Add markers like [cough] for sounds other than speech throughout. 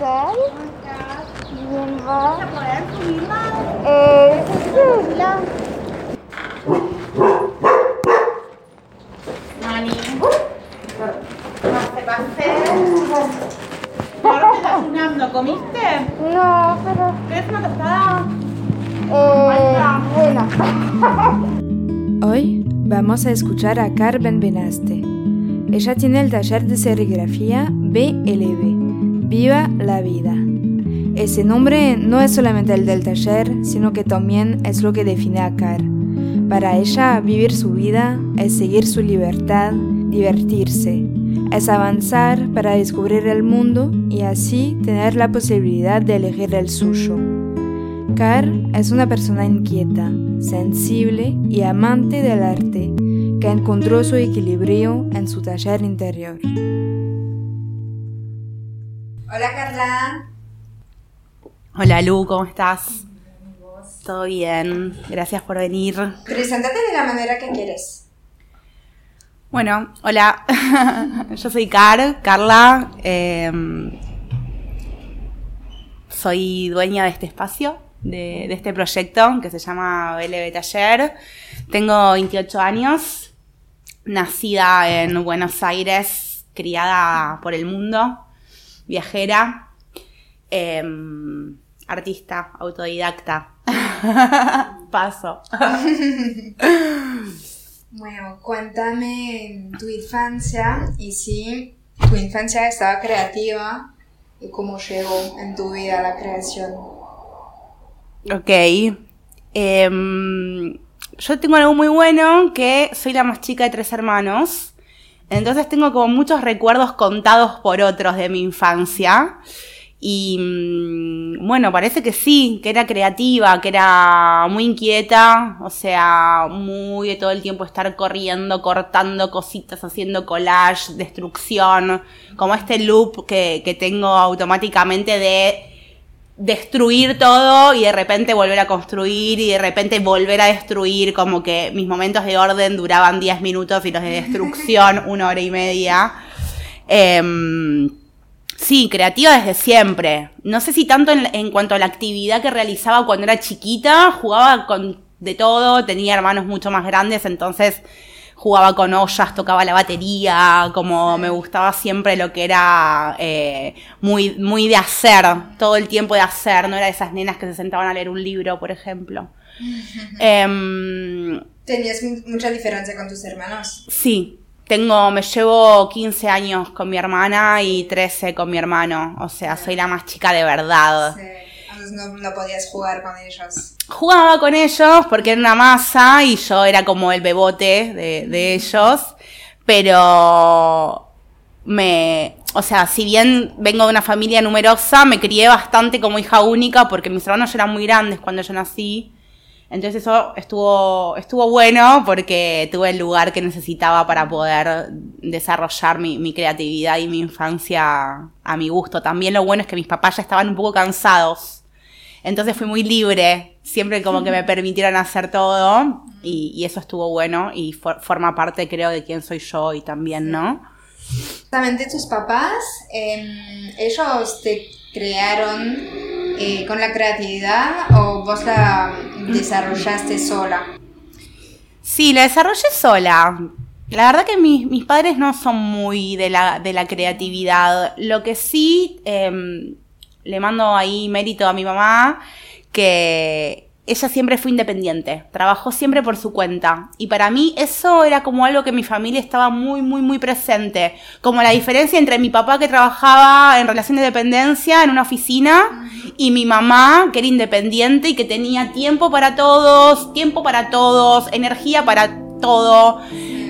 Hola, ¿qué tal? Bien, va. Eh, pase. Ahora te estás unando, ¿comiste? No, pero. ¿Querés una tostada? Eh, bueno. Hoy vamos a escuchar a Carmen Benaste. Ella tiene el taller de serigrafía BLB, Viva Vida. Ese nombre no es solamente el del taller, sino que también es lo que define a Car. Para ella, vivir su vida es seguir su libertad, divertirse, es avanzar para descubrir el mundo y así tener la posibilidad de elegir el suyo. Car es una persona inquieta, sensible y amante del arte, que encontró su equilibrio en su taller interior. Hola Carla. Hola Lu, ¿cómo estás? Todo bien, gracias por venir. Preséntate de la manera que quieres. Bueno, hola, [laughs] yo soy Car, Carla, eh, soy dueña de este espacio, de, de, este proyecto que se llama BLB Taller. Tengo 28 años, nacida en Buenos Aires, criada por el mundo, viajera, eh, artista, autodidacta. [laughs] Paso. [laughs] Bueno, cuéntame tu infancia y si tu infancia estaba creativa y cómo llegó en tu vida la creación. Ok. Eh, yo tengo algo muy bueno que soy la más chica de tres hermanos. Entonces tengo como muchos recuerdos contados por otros de mi infancia. Y bueno, parece que sí, que era creativa, que era muy inquieta, o sea, muy de todo el tiempo estar corriendo, cortando cositas, haciendo collage, destrucción, como este loop que, que tengo automáticamente de destruir todo y de repente volver a construir y de repente volver a destruir, como que mis momentos de orden duraban 10 minutos y los de destrucción [laughs] una hora y media. Eh, Sí, creativa desde siempre. No sé si tanto en, en, cuanto a la actividad que realizaba cuando era chiquita, jugaba con de todo, tenía hermanos mucho más grandes, entonces jugaba con ollas, tocaba la batería, como me gustaba siempre lo que era eh, muy, muy de hacer, todo el tiempo de hacer, no era de esas nenas que se sentaban a leer un libro, por ejemplo. [laughs] eh, ¿Tenías mucha diferencia con tus hermanos? Sí, tengo, me llevo 15 años con mi hermana y 13 con mi hermano. O sea, soy la más chica de verdad. Sí. No, podías jugar con ellos. Jugaba con ellos porque era una masa y yo era como el bebote de, de ellos. Pero me, o sea, si bien vengo de una familia numerosa, me crié bastante como hija única porque mis hermanos eran muy grandes cuando yo nací. Entonces eso estuvo, estuvo bueno porque tuve el lugar que necesitaba para poder desarrollar mi, creatividad y mi infancia a mi gusto. También lo bueno es que mis papás ya estaban un poco cansados. Entonces fui muy libre, siempre como que me permitieron hacer todo y, y eso estuvo bueno y for, forma parte creo de quién soy yo y también, ¿no? Justamente tus papás, eh, ellos te crearon eh, con la creatividad o vos la desarrollaste sola? Sí, la desarrollé sola. La verdad que mis, mis padres no son muy de la, de la creatividad. Lo que sí, eh, le mando ahí mérito a mi mamá, que ella siempre fue independiente, trabajó siempre por su cuenta. Y para mí eso era como algo que mi familia estaba muy, muy, muy presente. Como la diferencia entre mi papá que trabajaba en relación de dependencia en una oficina y mi mamá que era independiente y que tenía tiempo para todos, tiempo para todos, energía para todo.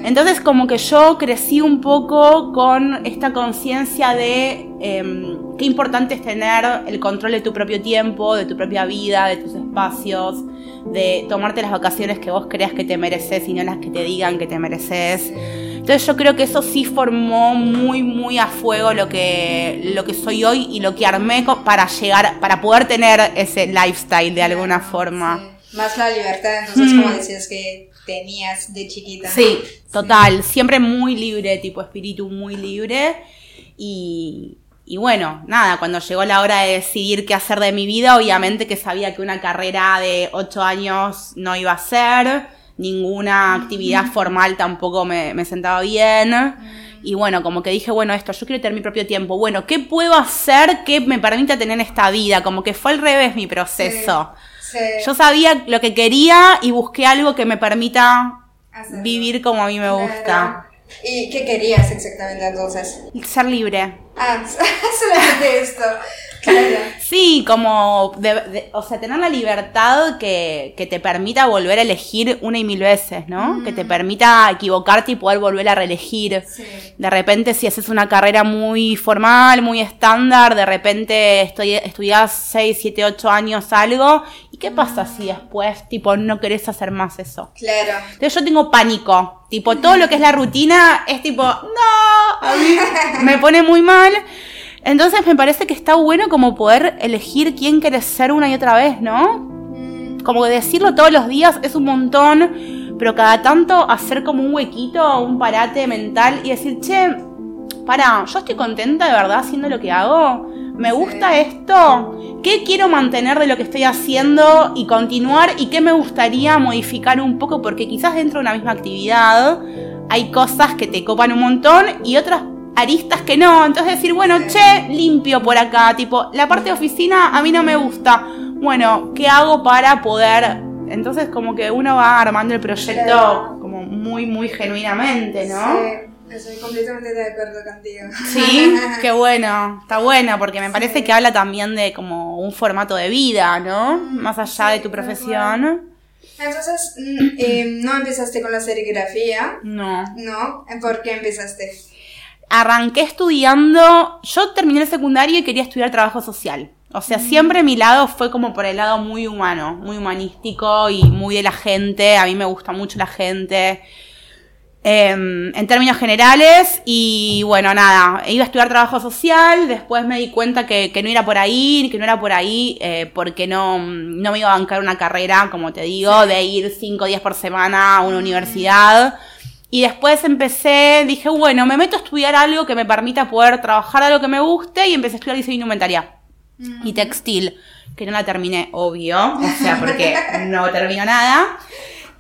Entonces como que yo crecí un poco con esta conciencia de em, qué importante es tener el control de tu propio tiempo, de tu propia vida, de tus espacios, de tomarte las vacaciones que vos creas que te mereces y no las que te digan que te mereces. Entonces yo creo que eso sí formó muy, muy a fuego lo que, lo que soy hoy y lo que armé para llegar, para poder tener ese lifestyle de alguna forma. Más la libertad, entonces como mm. decías que tenías de chiquita. Sí, total, siempre muy libre, tipo espíritu muy libre. Y, y bueno, nada, cuando llegó la hora de decidir qué hacer de mi vida, obviamente que sabía que una carrera de ocho años no iba a ser, ninguna actividad formal tampoco me, me sentaba bien. Y bueno, como que dije, bueno, esto, yo quiero tener mi propio tiempo. Bueno, ¿qué puedo hacer que me permita tener esta vida? Como que fue al revés mi proceso. Yo sabía lo que quería y busqué algo que me permita vivir como a mí me gusta. ¿Y qué querías exactamente entonces? Ser libre. Ah, [laughs] solamente esto. Sí, como, o sea, tener la libertad que, que, te permita volver a elegir una y mil veces, ¿no? Que te mm. permita equivocarte y poder volver a reelegir. De repente, si haces una carrera muy formal, muy estándar, de repente estoy, estudias 6, 7, 8 años algo, ¿y qué pasa si después, tipo, no querés hacer más eso? Claro. Entonces yo tengo pánico. Tipo, todo lo que es la rutina es tipo, no, a mí [laughs] me pone muy mal. Entonces me parece que está bueno como poder elegir quién quieres ser una y otra vez, ¿no? Mm. Como decirlo todos los días es un montón, pero cada tanto hacer como un huequito, un parate mental y decir, che, para, yo estoy contenta de verdad haciendo lo que hago. ¿Me gusta esto? ¿Qué quiero mantener de lo que estoy haciendo y continuar? ¿Y qué me gustaría modificar un poco? Porque quizás dentro de una misma actividad hay cosas que te copan un montón y otras aristas que no. Entonces decir, bueno, che, limpio por acá. Tipo, la parte de oficina a mí no me gusta. Bueno, ¿qué hago para poder...? Entonces como que uno va armando el proyecto como muy, muy genuinamente, ¿no? Sí. Estoy completamente de acuerdo contigo. Sí, [laughs] qué bueno, está bueno, porque me parece que habla también de como un formato de vida, ¿no? Mm, Más allá de tu profesión. Entonces, mm, eh, ¿no empezaste con la serigrafía? No. ¿No? ¿Por qué empezaste? arranqué estudiando, yo terminé el secundario y quería estudiar trabajo social. O sea, siempre mi lado fue como por el lado muy humano, muy humanístico y muy de la gente. A mí me gusta mucho la gente. Em, en términos generales, y bueno, nada, iba a estudiar trabajo social, después me di cuenta que, no era por ahí, que no era por ahí, eh, porque no, no me iba a bancar una carrera, como te digo, de ir cinco días por semana a una universidad. Y después empecé, dije, bueno, me meto a estudiar algo que me permita poder trabajar a lo que me guste y empecé a estudiar diseño indumentaria y textil, que no la terminé, obvio, o sea, porque no terminó nada.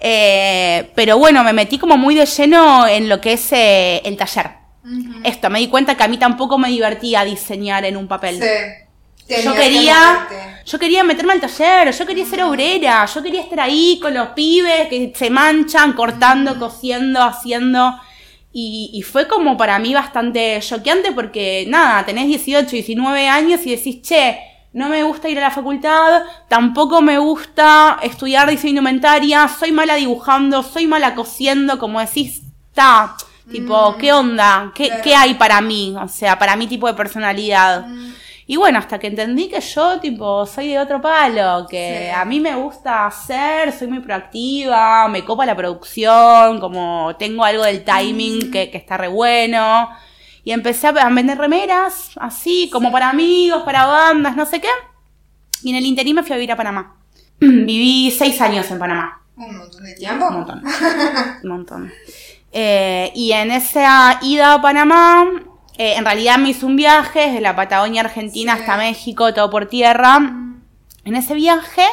Eh, pero bueno, me metí como muy de lleno en lo que es eh, el taller. Esto, me di cuenta que a mí tampoco me divertía diseñar en un papel. Sí yo quería, yo quería meterme al taller, yo quería ser obrera, yo quería estar ahí con los pibes que se manchan, cortando, cosiendo, haciendo. Y, fue como para mí bastante choqueante porque, nada, tenés 18, 19 años y decís, che, no me gusta ir a la facultad, tampoco me gusta estudiar diseño indumentaria, soy mala dibujando, soy mala cosiendo, como decís, está, tipo, mm. ¿qué onda? ¿Qué, ¿Qué, hay para mí? O sea, para mi tipo de personalidad. Mm. Y bueno, hasta que entendí que yo, tipo, soy de otro palo, que a mí me gusta hacer, soy muy proactiva, me copa la producción, como tengo algo del timing mm. que, que, está re bueno. Y empecé a vender remeras, así, como para amigos, para bandas, no sé qué. Y en el interín me fui a vivir a Panamá. [clears throat] Viví seis años en Panamá. Un montón de tiempo. Un montón. [laughs] Un montón. Eh, y en esa ida a Panamá eh, en realidad me hice un viaje desde la Patagonia Argentina hasta México, todo por tierra. En ese viaje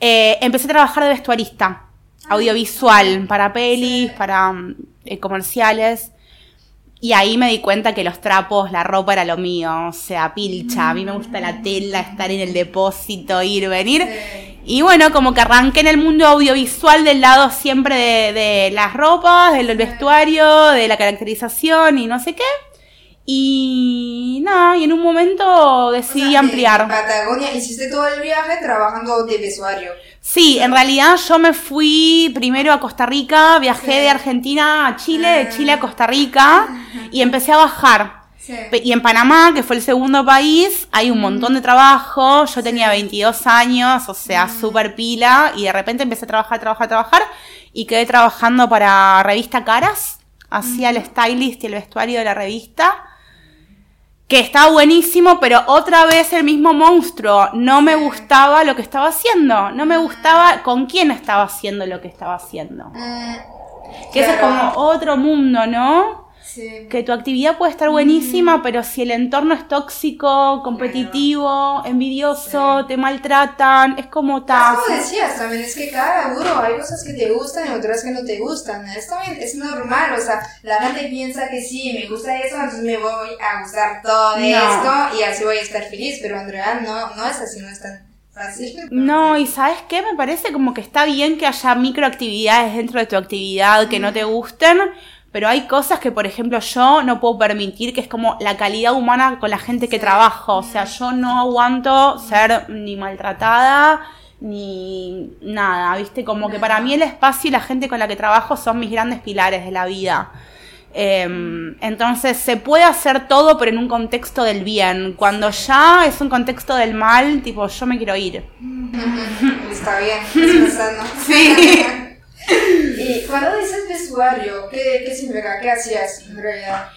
eh, empecé a trabajar de vestuarista, ah, audiovisual, para pelis, para mm, eh, comerciales. Y ahí me di cuenta que los trapos, la ropa era lo mío, o sea, pilcha. A mí me gusta la tela, estar en el depósito, ir, venir. Y bueno, como que arranqué en el mundo audiovisual del lado siempre de, de las ropas, del vestuario, de la caracterización y no sé qué. Y nada, y en un momento decidí ampliar. En Patagonia hiciste todo el viaje trabajando de vestuario. Sí, en realidad yo me fui primero a Costa Rica, viajé de Argentina a Chile, de Chile a Costa Rica y empecé a bajar. Y en Panamá, que fue el segundo país, hay un montón de trabajo. Yo tenía 22 años, o sea, súper pila, y de repente empecé a trabajar, trabajar, trabajar, y quedé trabajando para revista Caras. Hacía el stylist y el vestuario de la revista que estaba buenísimo, pero otra vez el mismo monstruo. No me gustaba lo que estaba haciendo. No me gustaba con quién estaba haciendo lo que estaba haciendo. Mm, que ese es como otro mundo, ¿no? Que tu actividad puede estar buenísima, mm. pero si el entorno es tóxico, competitivo, envidioso, te maltratan, es como tal. Como decías, también es que cada uno hay cosas que te gustan y otras que no te gustan. Es también es normal, o sea, la gente piensa que sí, me gusta eso, entonces me voy a gustar todo esto y así voy a estar feliz, pero en realidad no, no es así, no es tan fácil. [laughs] No, y ¿sabes qué? Me parece como que está bien que haya microactividades dentro de tu actividad que no te gusten, pero hay cosas que, por ejemplo, yo no puedo permitir, que es como la calidad humana con la gente que trabajo. O sea, yo no aguanto ser ni maltratada, ni nada, ¿viste? Como que para mí el espacio y la gente con la que trabajo son mis grandes pilares de la vida. Em, entonces se puede hacer todo, pero en un contexto del bien. Cuando ya es un contexto del mal, tipo, yo me quiero ir. [laughs] Está bien, [laughs] Sí. Y cuando dices vestuario, ¿qué, qué significa? ¿Qué hacías en realidad?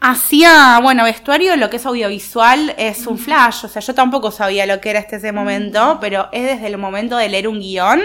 Hacía, bueno, vestuario, lo que es audiovisual, es un flash. O sea, yo tampoco sabía lo que era este ese momento, pero es desde el momento de leer un guion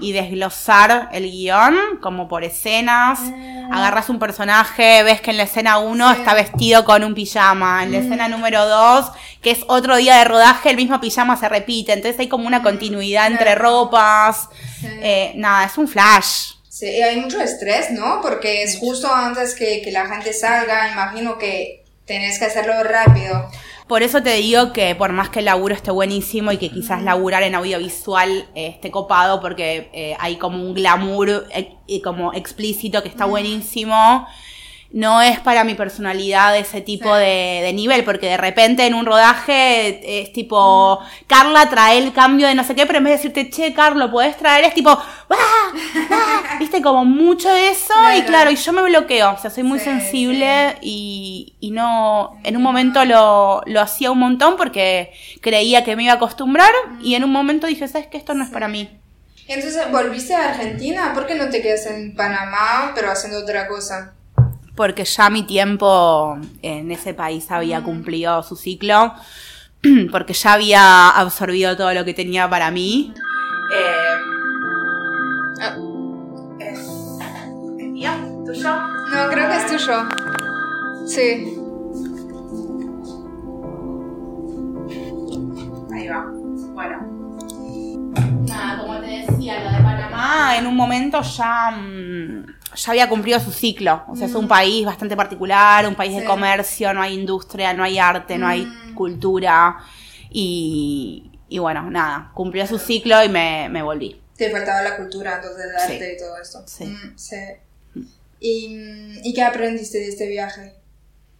y desglosar el guion, como por escenas. Ah. Agarras un personaje, ves que en la escena 1 está vestido con un pijama. En la escena número 2, que es otro día de rodaje, el mismo pijama se repite. Entonces hay como una continuidad entre ropas. Eh, nada, es un flash. Sí, hay mucho estrés, ¿no? Porque es justo antes que, que la gente salga, imagino que tenés que hacerlo rápido. Por eso te digo que por más que el laburo esté buenísimo y que quizás laburar en audiovisual eh, esté copado porque eh, hay como un glamour eh, y como explícito que está buenísimo, no es para mi personalidad ese tipo de, nivel, porque de repente en un rodaje es tipo, Carla trae el cambio de no sé qué, pero en vez de decirte, che, Carlo, ¿puedes traer? Es tipo, ¡Ah! [laughs] viste, como mucho de eso, y claro, y yo me bloqueo, o sea, soy muy sensible y, y, no, en un momento lo, lo hacía un montón porque creía que me iba a acostumbrar, y en un momento dije, ¿sabes qué? Esto no es para mí. Entonces, ¿volviste a Argentina? ¿Por qué no te quedas en Panamá, pero haciendo otra cosa? Porque ya mi tiempo en ese país había mm. cumplido su ciclo, [clears throat] porque ya había absorbido todo lo que tenía para mí. Eh, ah. ¿Es, mío? ¿Tuyo? No, creo que es tuyo. Sí. Ahí va. Bueno. Nada, como te decía, lo de Panamá en un momento ya... Ya había cumplido su ciclo. O sea, es un mm. país bastante particular, un país de comercio, no hay industria, no hay arte, no hay mm. cultura. Y, y, bueno, nada, cumplió su ciclo y me, me, volví. Te faltaba la cultura, entonces, el arte y todo esto. Sí. Mm, sí. ¿Y, ¿Y, qué aprendiste de este viaje?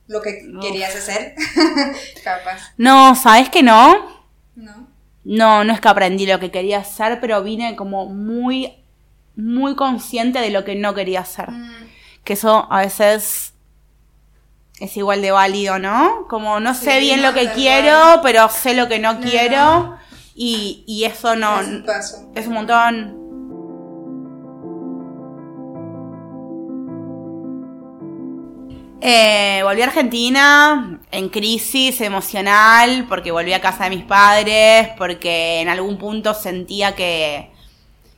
¿Lo que querías hacer? [laughs] Capaz. No, ¿sabes que no? No. No, no es que aprendí lo que quería hacer, pero vine como muy muy consciente de lo que no quería hacer. Mm. Que eso a veces es igual de válido, ¿no? Como no sé bien lo que quiero, pero sé lo que no, quiero. Y, y, eso no... Es un, es un montón. Eh, volví a Argentina en crisis emocional porque volví a casa de mis padres, porque en algún punto sentía que,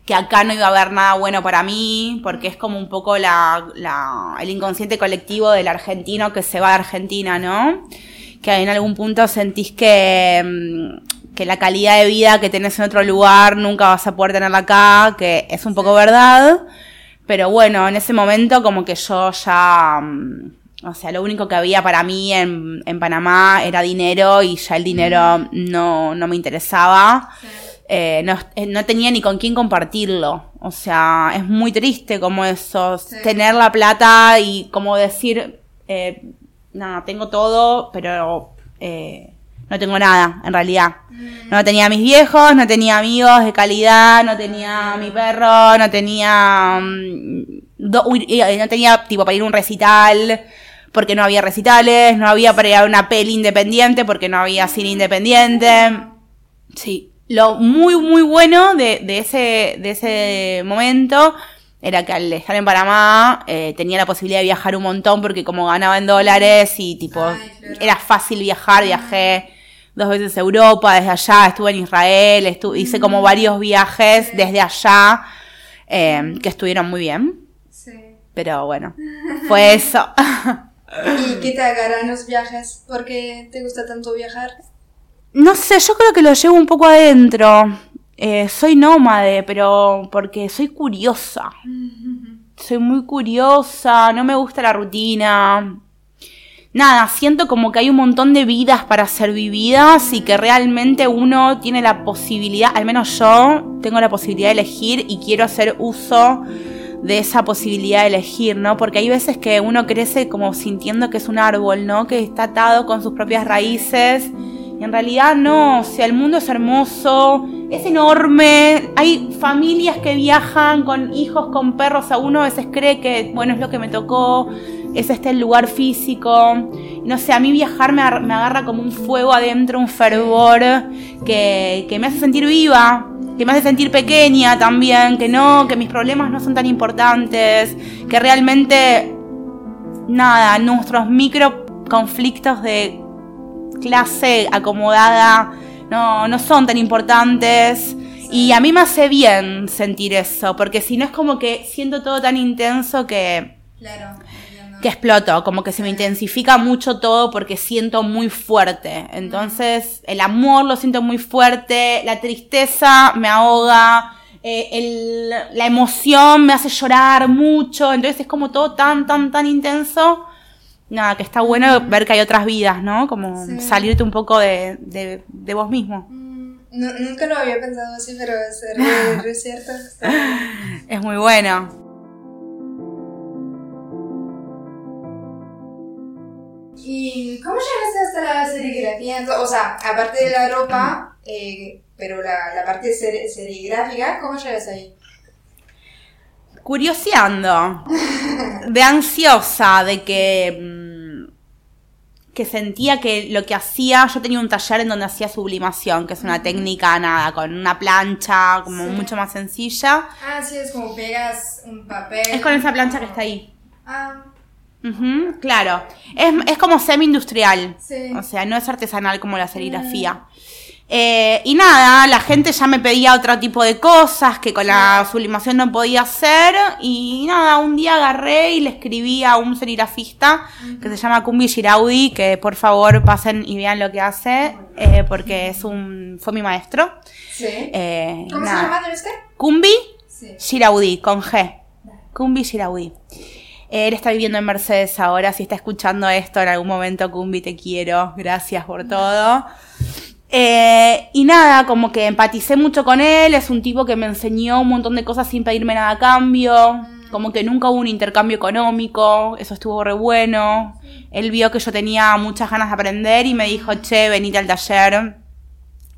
que acá no iba a haber nada bueno para mí, porque es como un poco la, la, el inconsciente colectivo del argentino que se va de Argentina, ¿no? Que en algún punto sentís que, mm, que la calidad de vida que tenés en otro lugar nunca vas a poder tenerla acá, que es un poco verdad, pero bueno, en ese momento como que yo ya... Mm, o sea, lo único que había para mí en, en Panamá era dinero y ya el dinero no, no me interesaba. Eh, no, eh, no tenía ni con quién compartirlo. O sea, es muy triste como eso, tener la plata y como decir, eh, nada, tengo todo, pero eh, no tengo nada, en realidad. Mm. No tenía a mis viejos, no tenía amigos de calidad, no tenía a mi perro, no tenía... mm, do- uy, eh, no tenía tipo para ir a un recital porque no había recitales, no había para ir a una peli independiente porque no había cine independiente. Sí, lo muy, muy bueno de, de ese, de ese momento era que al estar en Panamá eh, tenía la posibilidad de viajar un montón porque como ganaba en dólares y tipo Ay, claro. era fácil viajar, viajé dos veces a Europa, desde allá, estuve en Israel, estu- hice como varios viajes desde allá eh, que estuvieron muy bien, Sí. pero bueno, [laughs] fue eso. ¿Y qué te agarran los viajes? ¿Por qué te gusta tanto viajar? No sé, yo creo que lo llevo un poco adentro. Eh, soy nómade, pero porque soy curiosa. [laughs] Soy muy curiosa, no me gusta la rutina. Nada, siento como que hay un montón de vidas para ser vividas y que realmente uno tiene la posibilidad, al menos yo tengo la posibilidad de elegir y quiero hacer uso de esa posibilidad de elegir, ¿no? Porque hay veces que uno crece como sintiendo que es un árbol, ¿no? Que está atado con sus propias raíces. En realidad no, o sea, el mundo es hermoso, es enorme, hay familias que viajan con hijos, con perros, a uno a veces cree que, bueno, es lo que me tocó, es este el lugar físico. No sé, a mí viajar me, me agarra como un fuego adentro, un fervor que, que me hace sentir viva, que me hace sentir pequeña también, que no, que mis problemas no son tan importantes, que realmente, nada, nuestros micro conflictos de clase acomodada no, no son tan importantes. Y a mí me hace bien sentir eso, porque si no es como que siento todo tan intenso que, Claro. entiendo. que exploto, como que se me intensifica mucho todo porque siento muy fuerte. Entonces, el amor lo siento muy fuerte, la tristeza me ahoga, eh, el- la emoción me hace llorar mucho, entonces es como todo tan, tan, tan intenso. Nada, que está bueno ver que hay otras vidas, ¿no? Como Sí. salirte un poco de, de, de vos mismo. Mm, no- nunca lo había pensado así, pero es re, re cierto. Es muy bueno. ¿Y cómo llegaste hasta la serigrafía? O sea, aparte de la ropa, eh, pero la, la parte ser- serigráfica, ¿cómo llegas ahí? Curioseando, de ansiosa, de que, mm, que sentía que lo que hacía, yo tenía un taller en donde hacía sublimación, que es una técnica nada, con una plancha como Sí. mucho más sencilla. Ah, sí, es como pegas un papel. Es con esa plancha que está ahí. Ah, claro, es, es como semi-industrial, sí. o sea, no es artesanal como la serigrafía. Eh, y nada, la gente ya me pedía otro tipo de cosas que con la sublimación no podía hacer. Y nada, un día agarré y le escribí a un serigrafista que se llama Kumbi Shiraudi, que por favor pasen y vean lo que hace, eh, porque es un, fue mi maestro. Sí. Eh, ¿Cómo nada. se llama usted? Kumbi Sí. Shiraudi, con G. Kumbi Shiraudi. Él está viviendo en Mercedes ahora. Si está escuchando esto en algún momento, Kumbi, te quiero. Gracias por todo. Eh, y nada, como que empaticé mucho con él. Es un tipo que me enseñó un montón de cosas sin pedirme nada a cambio. Como que nunca hubo un intercambio económico. Eso estuvo re bueno. Él vio que yo tenía muchas ganas de aprender y me dijo, che, venite al taller.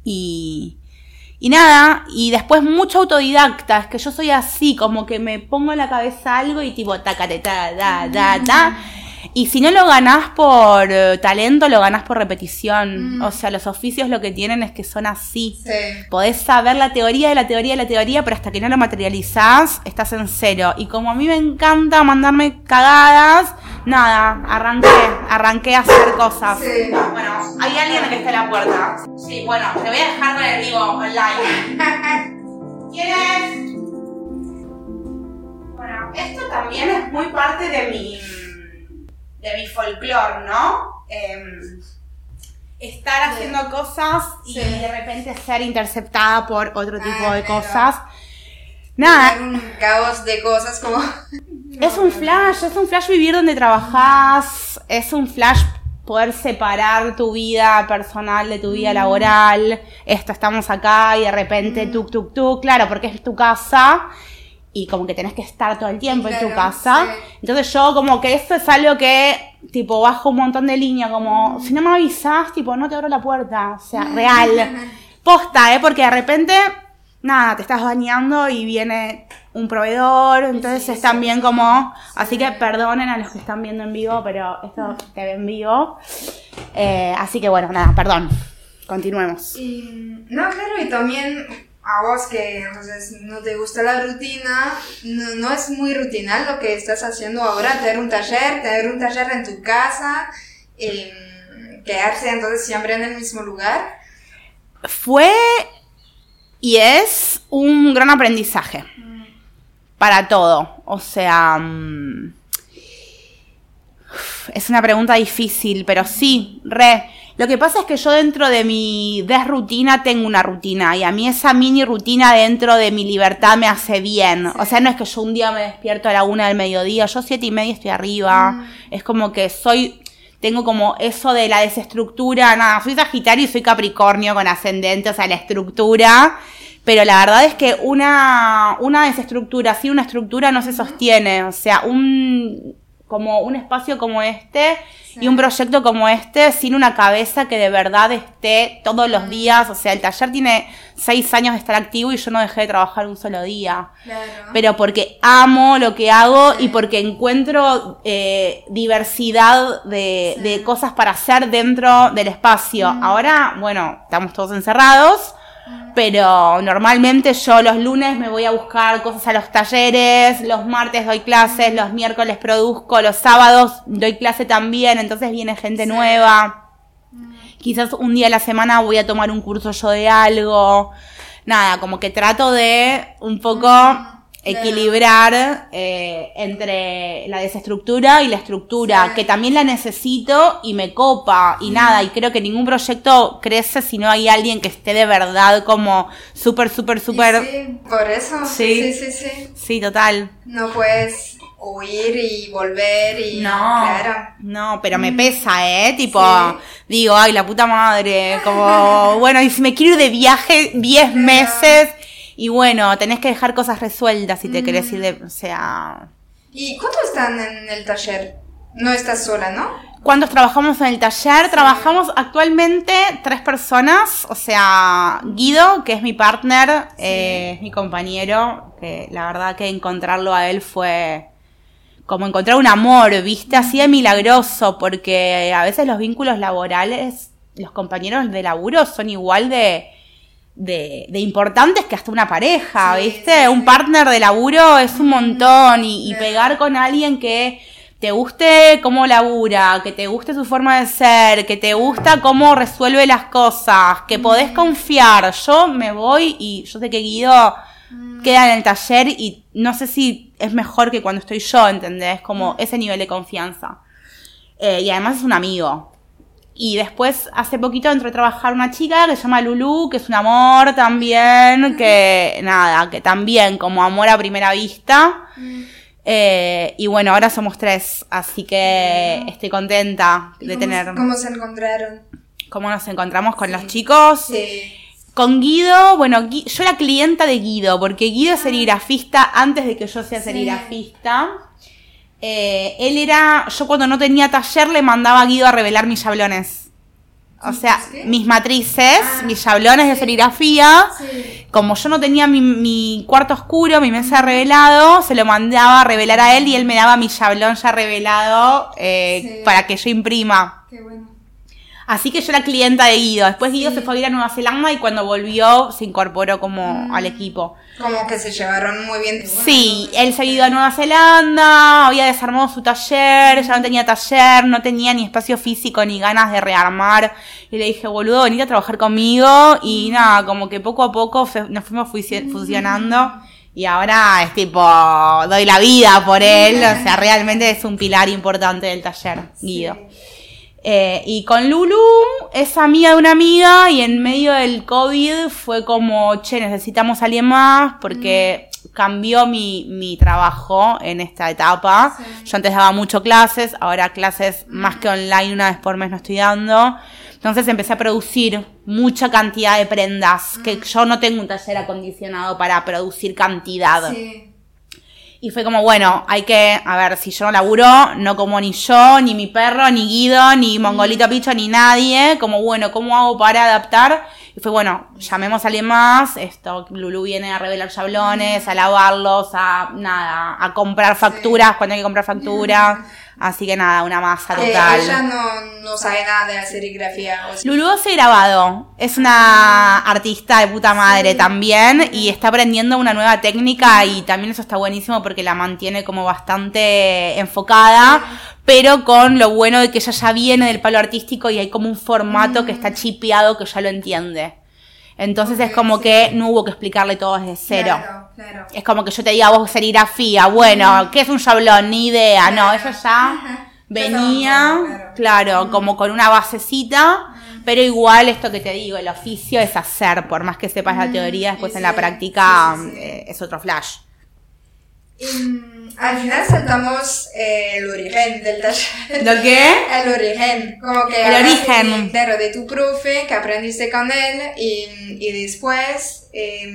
Y, y nada, y después mucho autodidacta, es que yo soy así, como que me pongo en la cabeza algo y tipo, tacate, ta, da, da, da. [laughs] Y si no lo ganás por eh, talento, lo ganás por repetición. Mm. O sea, los oficios lo que tienen es que son así. Sí. Podés saber la teoría de la teoría de la teoría, pero hasta que no lo materializás, estás en cero. Y como a mí me encanta mandarme cagadas, nada, arranqué, arranqué a hacer cosas. Sí. Bueno, hay alguien que está en la puerta. Sí, bueno, te voy a dejar con el vivo online. [laughs] ¿Quién es? Bueno, esto también es muy parte de mi, de mi folclore, ¿no? Em, estar haciendo cosas y Sí. de repente ser interceptada por otro tipo Ah, de claro. cosas. Nada, Un caos de cosas como... [laughs] es un flash, es un flash vivir donde trabajás, es un flash poder separar tu vida personal de tu vida laboral. Esto estamos acá y de repente tuk tuk tuk, claro, porque es tu casa y como que tenés que estar todo el tiempo en tu casa. Entonces yo como que esto es algo que tipo bajo un montón de línea, como si no me avisas, tipo no te abro la puerta, o sea, real. [laughs] Posta, ¿eh? Porque de repente, nada, te estás bañando y viene un proveedor, entonces es también como, así que perdonen a los que están viendo en vivo, pero esto te ve en vivo. Eh, así que bueno, nada, perdón. Continuemos. Y, no, claro, y también a vos que entonces no te gusta la rutina, no, es muy rutinal lo que estás haciendo ahora, tener un taller, tener un taller en tu casa, em, quedarse entonces siempre en el mismo lugar. Fue y es un gran aprendizaje para todo. O sea, mm, es una pregunta difícil, pero sí, re. Lo que pasa es que yo dentro de mi desrutina tengo una rutina y a mí esa mini rutina dentro de mi libertad me hace bien. O sea, no es que yo un día me despierto a la una del mediodía, yo siete y media estoy arriba. Mm. Es como que soy, tengo como eso de la desestructura, nada, soy Sagitario y soy Capricornio con ascendente, o sea, la estructura. Pero la verdad es que una, una desestructura, sí, una estructura no se sostiene. O sea, un, como un espacio como este y un proyecto como este sin una cabeza que de verdad esté todos los días. O sea, el taller tiene seis años de estar activo y yo no dejé de trabajar un solo día. Pero porque amo lo que hago y porque encuentro eh, diversidad de, de, cosas para hacer dentro del espacio. Ahora, bueno, estamos todos encerrados pero normalmente yo los lunes me voy a buscar cosas a los talleres, los martes doy clases, los miércoles produzco, los sábados doy clase también, entonces viene gente nueva. Quizás un día a la semana voy a tomar un curso yo de algo. Nada, como que trato de un poco equilibrar eh, entre la desestructura y la estructura, que también la necesito y me copa y nada, y creo que ningún proyecto crece si no hay alguien que esté de verdad como súper, súper, súper... Sí, por eso. Sí. sí, sí, sí. total. No puedes huir y volver y... No, claro. no, pero me pesa, ¿eh? Tipo, digo, ay, la puta madre, como, [laughs] bueno, y si me quiero ir de viaje 10 meses y bueno, tenés que dejar cosas resueltas si te querés ir de. O sea. ¿Y cuántos están en el taller? No estás sola, ¿no? ¿Cuántos trabajamos en el taller? Trabajamos actualmente tres personas, o sea, Guido, que es mi partner, eh, es mi compañero, que la verdad que encontrarlo a él fue como encontrar un amor, viste, así de milagroso, porque a veces los vínculos laborales, los compañeros de laburo son igual de, de, de, importantes que hasta una pareja, ¿viste? Un partner de laburo es un montón y, pegar con alguien que te guste cómo labura, que te guste su forma de ser, que te gusta cómo resuelve las cosas, que podés confiar. Yo me voy y yo sé que Guido queda en el taller y no sé si es mejor que cuando estoy yo, ¿entendés? Como ese nivel de confianza. Eh, y además es un amigo. Y después, hace poquito entró a trabajar una chica que se llama Lulu, que es un amor también, que nada, que también como amor a primera vista. Mm. Eh, y bueno, ahora somos tres, así que estoy contenta de tener. ¿Cómo se encontraron? ¿Cómo nos encontramos con los chicos? Sí. Con Guido, bueno, yo era clienta de Guido, porque Guido es serigrafista antes de que yo sea serigrafista. Eh, él era, yo cuando no tenía taller le mandaba a Guido a revelar mis yablones. O sea, mis matrices, ah, mis yablones de serigrafía. Como yo no tenía mi, cuarto oscuro, mi mesa revelado, se lo mandaba a revelar a él y él me daba mi yablón ya revelado eh, para que yo imprima. Qué bueno. Así que yo era clienta de Guido. Después Guido se fue a ir a Nueva Zelanda y cuando volvió se incorporó como mm. al equipo. Como que se llevaron muy bien. Sí, él se ha ido a Nueva Zelanda, había desarmado su taller, ya no tenía taller, no tenía ni espacio físico ni ganas de rearmar. Y le dije, boludo, venite a trabajar conmigo. Y mm. nada, como que poco a poco nos fuimos mm. fusionando. Y ahora es tipo, doy la vida por él. O sea, realmente es un pilar importante del taller, Guido. Eh, y con Lulu es amiga de una amiga y en medio del COVID fue como, che, necesitamos a alguien más porque cambió mi, mi trabajo en esta etapa. Yo antes daba mucho clases, ahora clases más que online una vez por mes no estoy dando. Entonces empecé a producir mucha cantidad de prendas, que yo no tengo un taller acondicionado para producir cantidad. Y fue como, bueno, hay que, a ver, si yo no laburo, no como ni yo, ni mi perro, ni Guido, ni Mongolito Picho, ni nadie. Como, bueno, ¿cómo hago para adaptar? Y fue, bueno, llamemos a alguien más. Esto, Lulu viene a revelar chablones, a lavarlos, a nada, a comprar facturas cuando hay que comprar facturas. [laughs] Así que nada, una masa Eh, total. ella no, no sabe nada de la serigrafía. o sea, Lulu hace grabado. Es una artista de puta madre también y está aprendiendo una nueva técnica y también eso está buenísimo porque la mantiene como bastante enfocada, pero con lo bueno de que ella ya viene del palo artístico y hay como un formato que está chipeado que ya lo entiende. Entonces es como que no hubo que explicarle todo desde cero. Claro, claro. Es como que yo te diga vos serigrafía, bueno, ¿qué es un shablón? Ni idea, no, eso ya [laughs] venía, Claro. claro, como con una basecita, pero igual esto que te digo, el oficio es hacer, por más que sepas la teoría, después en la práctica sí, sí, sí. eh, es otro flash. Mm, al final saltamos eh, el origen del taller. ¿Lo qué? [laughs] El origen, como que El origen. de- claro, de tu profe, que aprendiste con él y, y después, eh,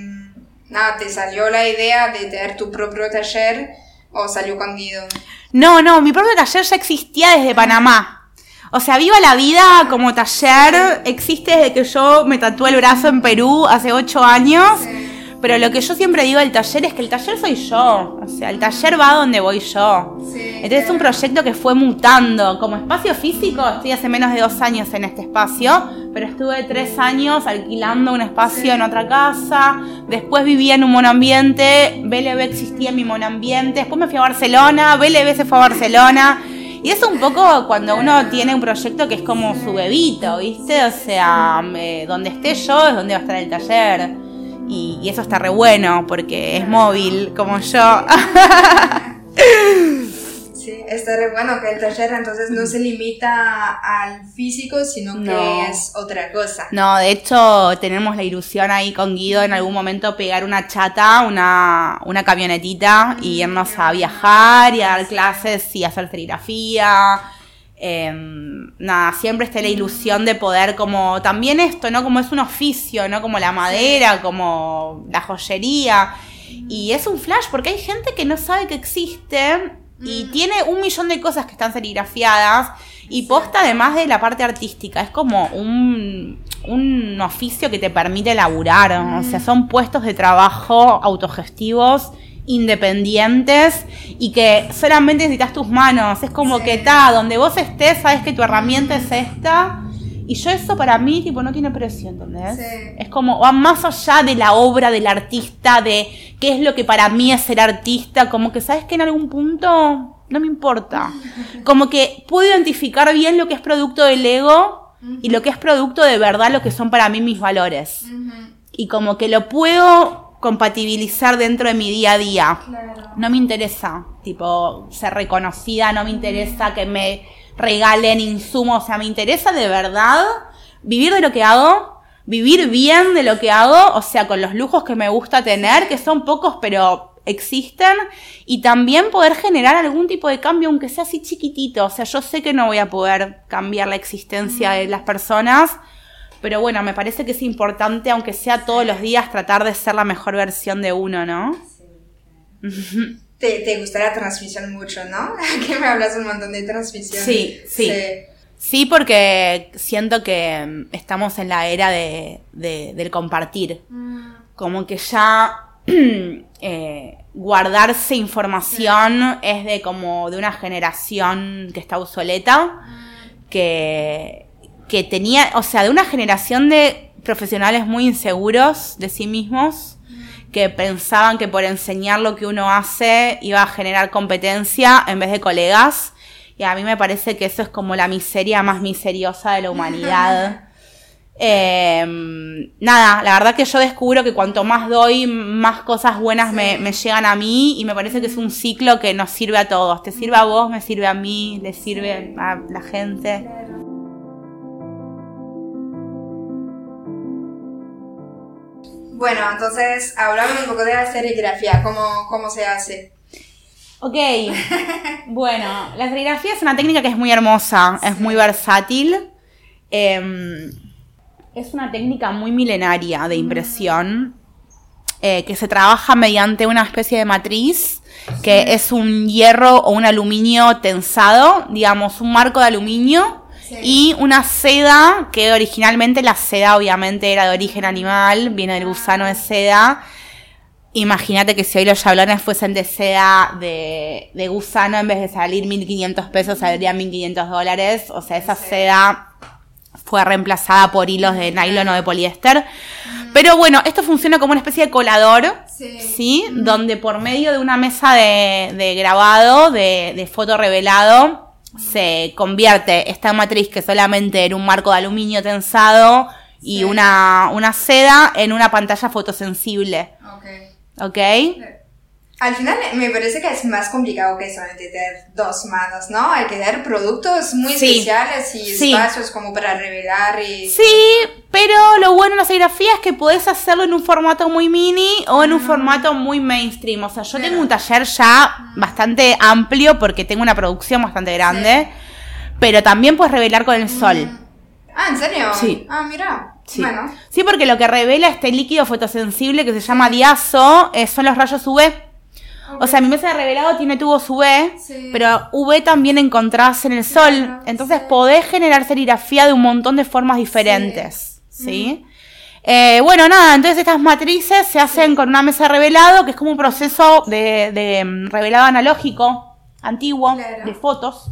nada, te salió la idea de tener tu propio taller o salió con Guido. No, no, mi propio taller ya existía desde Panamá. O sea, Viva la Vida como taller existe desde que yo me tatué el brazo en Perú hace ocho años. Pero lo que yo siempre digo del taller es que el taller soy yo. O sea, el taller va donde voy yo. Sí, Entonces es un proyecto que fue mutando. Como espacio físico, estoy hace menos de dos años en este espacio, pero estuve tres años alquilando un espacio en otra casa. Después vivía en un monoambiente. BLB existía en mi monoambiente. Después me fui a Barcelona. BLB se fue a Barcelona. Y es un poco cuando uno tiene un proyecto que es como su bebito, ¿viste? O sea, eh, donde esté yo es donde va a estar el taller. Y, y eso está re bueno porque es móvil, como yo. [laughs] Sí, está re bueno que el taller entonces no se limita al físico, sino que No. es otra cosa. No, de hecho tenemos la ilusión ahí con Guido en algún momento pegar una chata, una, una camionetita y irnos a viajar y a dar clases y hacer serigrafía. Em, nada, siempre está la ilusión de poder como también esto, ¿no? Como es un oficio, ¿no? Como la madera, como la joyería. Y es un flash porque hay gente que no sabe que existe y tiene un millón de cosas que están serigrafiadas y posta además de la parte artística. Es como un, un oficio que te permite laburar. O sea, son puestos de trabajo autogestivos independientes y que solamente necesitas tus manos. Es como que está, donde vos estés, sabes que tu herramienta es esta. Y yo eso para mí, tipo, no tiene precio, ¿entendés? Sí. Es como, va más allá de la obra del artista, de qué es lo que para mí es ser artista, como que sabes que en algún punto no me importa. [laughs] Como que puedo identificar bien lo que es producto del ego y lo que es producto de verdad, lo que son para mí mis valores. Y como que lo puedo compatibilizar dentro de mi día a día. Claro. No me interesa, tipo, ser reconocida, no me interesa que me regalen insumos, o sea, me interesa de verdad vivir de lo que hago, vivir bien de lo que hago, o sea, con los lujos que me gusta tener, que son pocos, pero existen, y también poder generar algún tipo de cambio, aunque sea así chiquitito, o sea, yo sé que no voy a poder cambiar la existencia de las personas, pero bueno, me parece que es importante, aunque sea todos los días, tratar de ser la mejor versión de uno, ¿no? Te, te gusta la transmisión mucho, ¿no? [laughs] que me hablas un montón de transmisión. Sí, sí. Sí, porque siento que mm, estamos en la era de, de- del compartir. Como que ya [clears throat] eh, guardarse información es de como de una generación que está obsoleta, que, que tenía, o sea, de una generación de profesionales muy inseguros de sí mismos, que pensaban que por enseñar lo que uno hace iba a generar competencia en vez de colegas. Y a mí me parece que eso es como la miseria más miseriosa de la humanidad. [laughs] Eh, nada, la verdad que yo descubro que cuanto más doy, más cosas buenas me, me llegan a mí y me parece que es un ciclo que nos sirve a todos. Te sirve a vos, me sirve a mí, le sirve a la gente. Bueno, entonces, hablamos un poco de la serigrafía, cómo, cómo se hace. Ok, [laughs] bueno, la serigrafía es una técnica que es muy hermosa, es muy versátil. Em, es una técnica muy milenaria de impresión eh, que se trabaja mediante una especie de matriz que es un hierro o un aluminio tensado, digamos, un marco de aluminio y una seda, que originalmente la seda obviamente era de origen animal, viene del gusano de seda. Imagínate que si hoy los chablones fuesen de seda de, de gusano, en vez de salir 1.500 pesos, saldrían 1.500 dólares. O sea, esa seda fue reemplazada por hilos de nylon o de poliéster. Pero bueno, esto funciona como una especie de colador, ¿sí? Donde por medio de una mesa de, grabado, de, de foto revelado, se convierte esta matriz que solamente era un marco de aluminio tensado y una, una seda en una pantalla fotosensible. Ok. ¿Ok? Al final me parece que es más complicado que solamente tener dos manos, ¿no? Hay que tener productos muy especiales y espacios como para revelar y... Sí, pero lo bueno de la serigrafía es que puedes hacerlo en un formato muy mini o en un formato muy mainstream. O sea, yo tengo un taller ya bastante amplio porque tengo una producción bastante grande, pero también puedes revelar con el sol. Ah, ¿en serio? Sí. Ah, mira. Sí. Bueno. sí, porque lo que revela este líquido fotosensible que se llama diazo eh, son los rayos UV. O sea, mi mesa de revelado tiene tubos UV, pero UV también encontrás en el sol. Entonces podés generar serigrafía de un montón de formas diferentes. ¿Sí? Eh, bueno, nada, entonces estas matrices se hacen con una mesa de revelado, que es como un proceso de, mm, revelado analógico, antiguo, de fotos.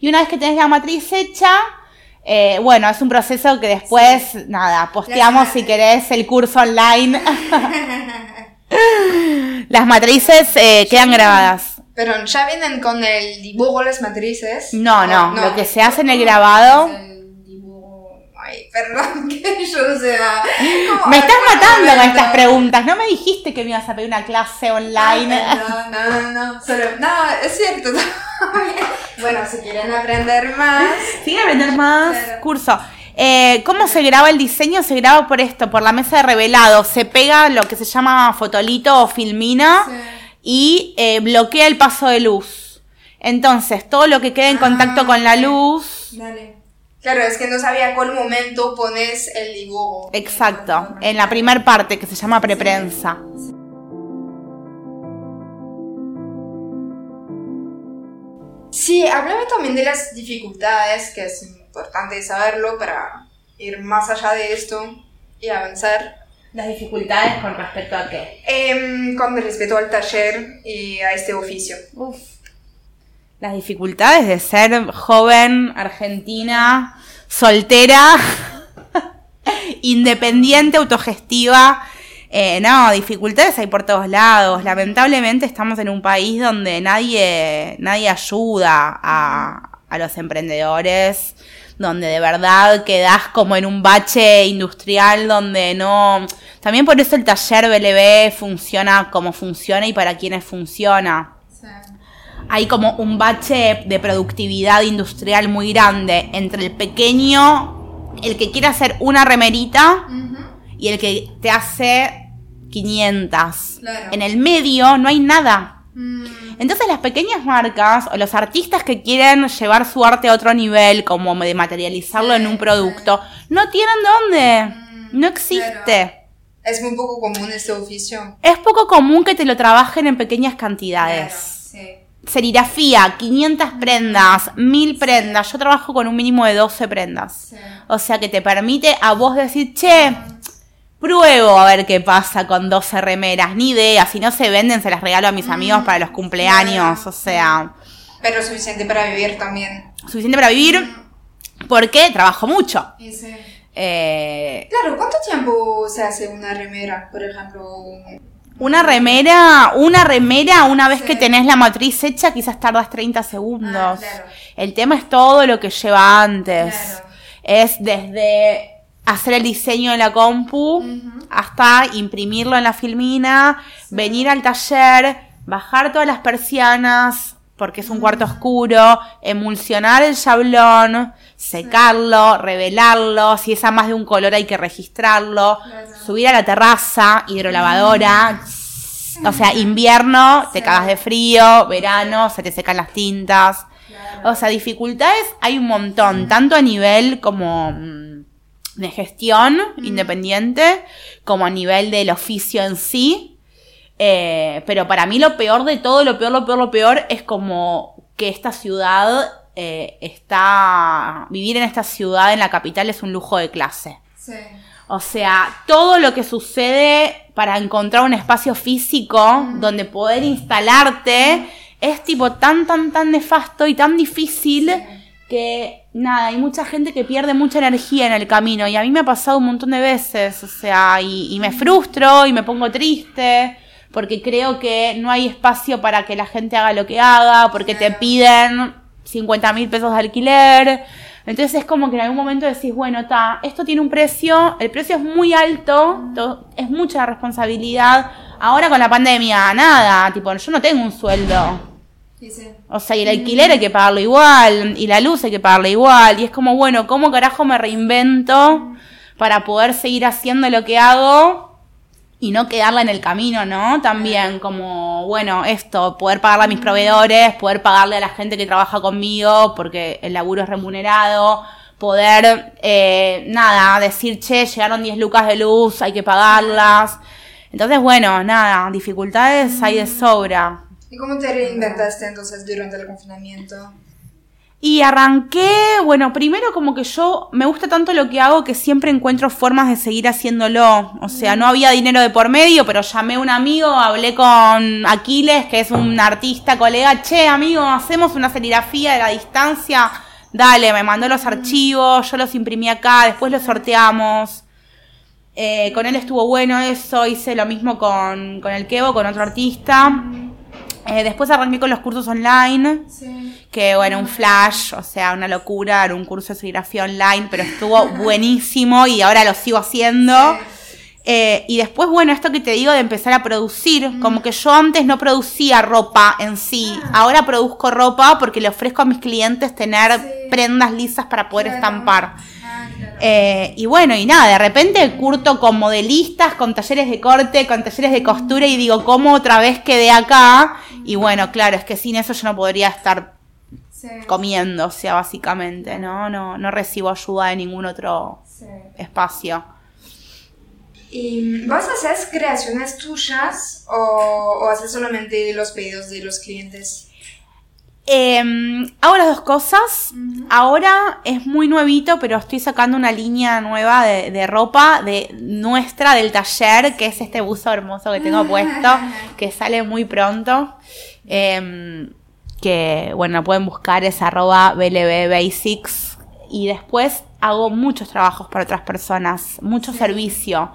Y una vez que tenés la matriz hecha, eh, bueno, es un proceso que después, nada, posteamos si querés el curso online. [laughs] [laughs] Las matrices eh, quedan grabadas. Pero ya vienen con el dibujo las matrices. No, no, lo que se hace en el grabado. El dibujo... Ay, perdón, [laughs] que yo no sé. Me estás matando con estas preguntas. No me dijiste que me ibas a pedir una clase online. no, no, no, no, solo, no, es cierto. [laughs] bueno, si quieren aprender más. [laughs] Si quieren aprender más, curso. Eh, ¿Cómo se graba el diseño? Se graba por esto, por la mesa de revelado. Se pega lo que se llama fotolito o filmina y eh, bloquea el paso de luz. Entonces, todo lo que quede en contacto con la ah, luz. Dale. Claro, es que no sabía cuál momento pones el dibujo. Exacto, en la primera parte que se llama preprensa. Sí, háblame también de las dificultades que es importante saberlo para ir más allá de esto y avanzar. ¿Las dificultades con respecto a qué? Eh, con respecto al taller y a este oficio. Uf. Las dificultades de ser joven, argentina, soltera, [laughs] independiente, autogestiva. Eh, no, dificultades hay por todos lados. Lamentablemente estamos en un país donde nadie, nadie ayuda a, a los emprendedores donde de verdad quedás como en un bache industrial donde no... También por eso el taller BLB funciona como funciona y para quienes funciona. Hay como un bache de productividad industrial muy grande entre el pequeño, el que quiere hacer una remerita y el que te hace 500. En el medio no hay nada. Mm. Entonces las pequeñas marcas o los artistas que quieren llevar su arte a otro nivel, como de materializarlo en un producto, no tienen dónde. Mm, no existe. Es muy poco común este oficio. Es poco común que te lo trabajen en pequeñas cantidades. Serigrafía, 500 prendas, 1000 prendas. Yo trabajo con un mínimo de 12 prendas. O sea que te permite a vos decir, che, Pruebo a ver qué pasa con 12 remeras, ni idea. Si no se venden, se las regalo a mis mm, amigos para los cumpleaños, o sea. Pero suficiente para vivir también. Suficiente para vivir, mm. porque trabajo mucho. Sí. Eh, claro, ¿cuánto tiempo se hace una remera, por ejemplo? Una remera, una remera, una vez que tenés la matriz hecha, quizás tardas 30 segundos. Ah, claro. El tema es todo lo que lleva antes. Claro. Es desde hacer el diseño en la compu hasta imprimirlo en la filmina, venir al taller, bajar todas las persianas, porque es un cuarto oscuro, emulsionar el shablón, secarlo, revelarlo, si es a más de un color hay que registrarlo, subir a la terraza, hidrolavadora, o sea, invierno, te cagas de frío, verano, se te secan las tintas. O sea, dificultades hay un montón, tanto a nivel como mm, de gestión independiente, como a nivel del oficio en sí. Eh, pero para mí lo peor de todo, lo peor, lo peor, lo peor es como que esta ciudad eh, está. Vivir en esta ciudad, en la capital, es un lujo de clase. Sí. O sea, todo lo que sucede para encontrar un espacio físico donde poder instalarte es tipo tan, tan, tan nefasto y tan difícil que nada, hay mucha gente que pierde mucha energía en el camino y a mí me ha pasado un montón de veces, o sea, y, me frustro y me pongo triste porque creo que no hay espacio para que la gente haga lo que haga, porque te piden 50 mil pesos de alquiler entonces es como que en algún momento decís, bueno, ta, esto tiene un precio, el precio es muy alto, es mucha responsabilidad. Ahora con la pandemia, nada, tipo, yo no tengo un sueldo. O sea, y el alquiler hay que pagarlo igual, y la luz hay que pagarlo igual, y es como, bueno, ¿cómo carajo me reinvento para poder seguir haciendo lo que hago y no quedarla en el camino, ¿no? También como, bueno, esto, poder pagarle a mis proveedores, poder pagarle a la gente que trabaja conmigo, porque el laburo es remunerado, poder, eh, nada, decir, che, llegaron 10 lucas de luz, hay que pagarlas. Entonces, bueno, nada, dificultades hay de sobra. ¿Y cómo te reinventaste entonces durante el confinamiento? Y arranqué, bueno, primero como que yo me gusta tanto lo que hago que siempre encuentro formas de seguir haciéndolo. O sea, no había dinero de por medio, pero llamé a un amigo, hablé con Aquiles, que es un artista, colega, che, amigo, hacemos una serigrafía de la distancia. Dale, me mandó los archivos, yo los imprimí acá, después los sorteamos. Eh, con él estuvo bueno eso, hice lo mismo con, con el Kevo, con otro artista. Eh, después arranqué con los cursos online, que bueno, un flash, o sea, una locura, era un curso de serigrafía online, pero estuvo buenísimo y ahora lo sigo haciendo. Eh, y después, bueno, esto que te digo de empezar a producir, como que yo antes no producía ropa en sí, ah. ahora produzco ropa porque le ofrezco a mis clientes tener prendas lisas para poder estampar. Eh, y bueno, y nada, de repente curto con modelistas, con talleres de corte, con talleres de costura y digo, ¿cómo otra vez quedé acá? Y bueno, claro, es que sin eso yo no podría estar comiendo, o sea, básicamente, ¿no? No, no recibo ayuda de ningún otro espacio. ¿Y vos haces creaciones tuyas o, o haces solamente los pedidos de los clientes? Eh, hago las dos cosas. Ahora es muy nuevito, pero estoy sacando una línea nueva de, ropa de nuestra, del taller, que es este buzo hermoso que tengo [laughs] puesto, que sale muy pronto. Em, que, bueno, pueden buscar, es arroba BLB Basics. Y después hago muchos trabajos para otras personas, mucho servicio.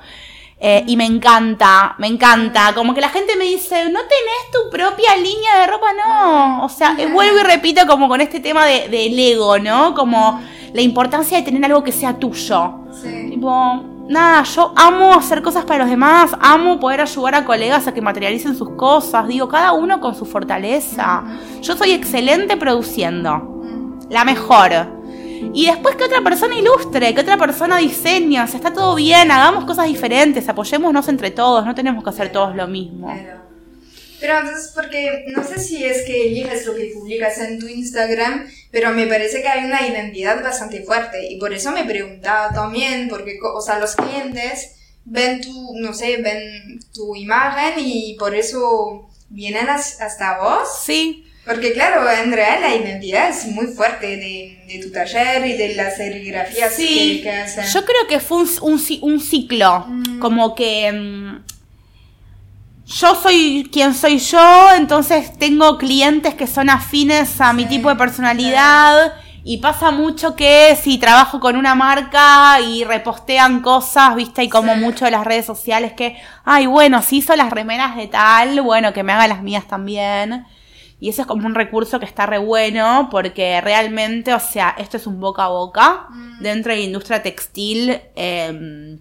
Eh, y me encanta, me encanta. Como que la gente me dice, ¿no tenés tu propia línea de ropa? No. O sea, eh, vuelvo y repito como con este tema de, del ego, ¿no? Como la importancia de tener algo que sea tuyo. Sí. Tipo, nada, yo amo hacer cosas para los demás, amo poder ayudar a colegas a que materialicen sus cosas. Digo, cada uno con su fortaleza. Yo soy excelente produciendo. La mejor. Y después que otra persona ilustre, que otra persona diseñe, o sea, está todo bien, hagamos cosas diferentes, apoyémonos entre todos, no tenemos que hacer todos lo mismo. Pero entonces, porque no sé si es que eliges lo que publicas en tu Instagram, pero me parece que hay una identidad bastante fuerte. Y por eso me preguntaba también, porque, o sea, los clientes ven tu, no sé, ven tu imagen y por eso vienen hasta vos. Sí. Porque claro, en realidad la identidad es muy fuerte de, tu taller y de las serigrafías sí, que, hacen. Yo creo que fue un, un, ciclo, mm. como que mm, yo soy quien soy yo, entonces tengo clientes que son afines a mi tipo de personalidad. Y pasa mucho que si trabajo con una marca y repostean cosas, viste, y como mucho de las redes sociales que, ay, bueno, si hizo las remeras de tal, bueno, que me haga las mías también. Y eso es como un recurso que está re bueno porque realmente, o sea, esto es un boca a boca. Mm. Dentro de la industria textil em,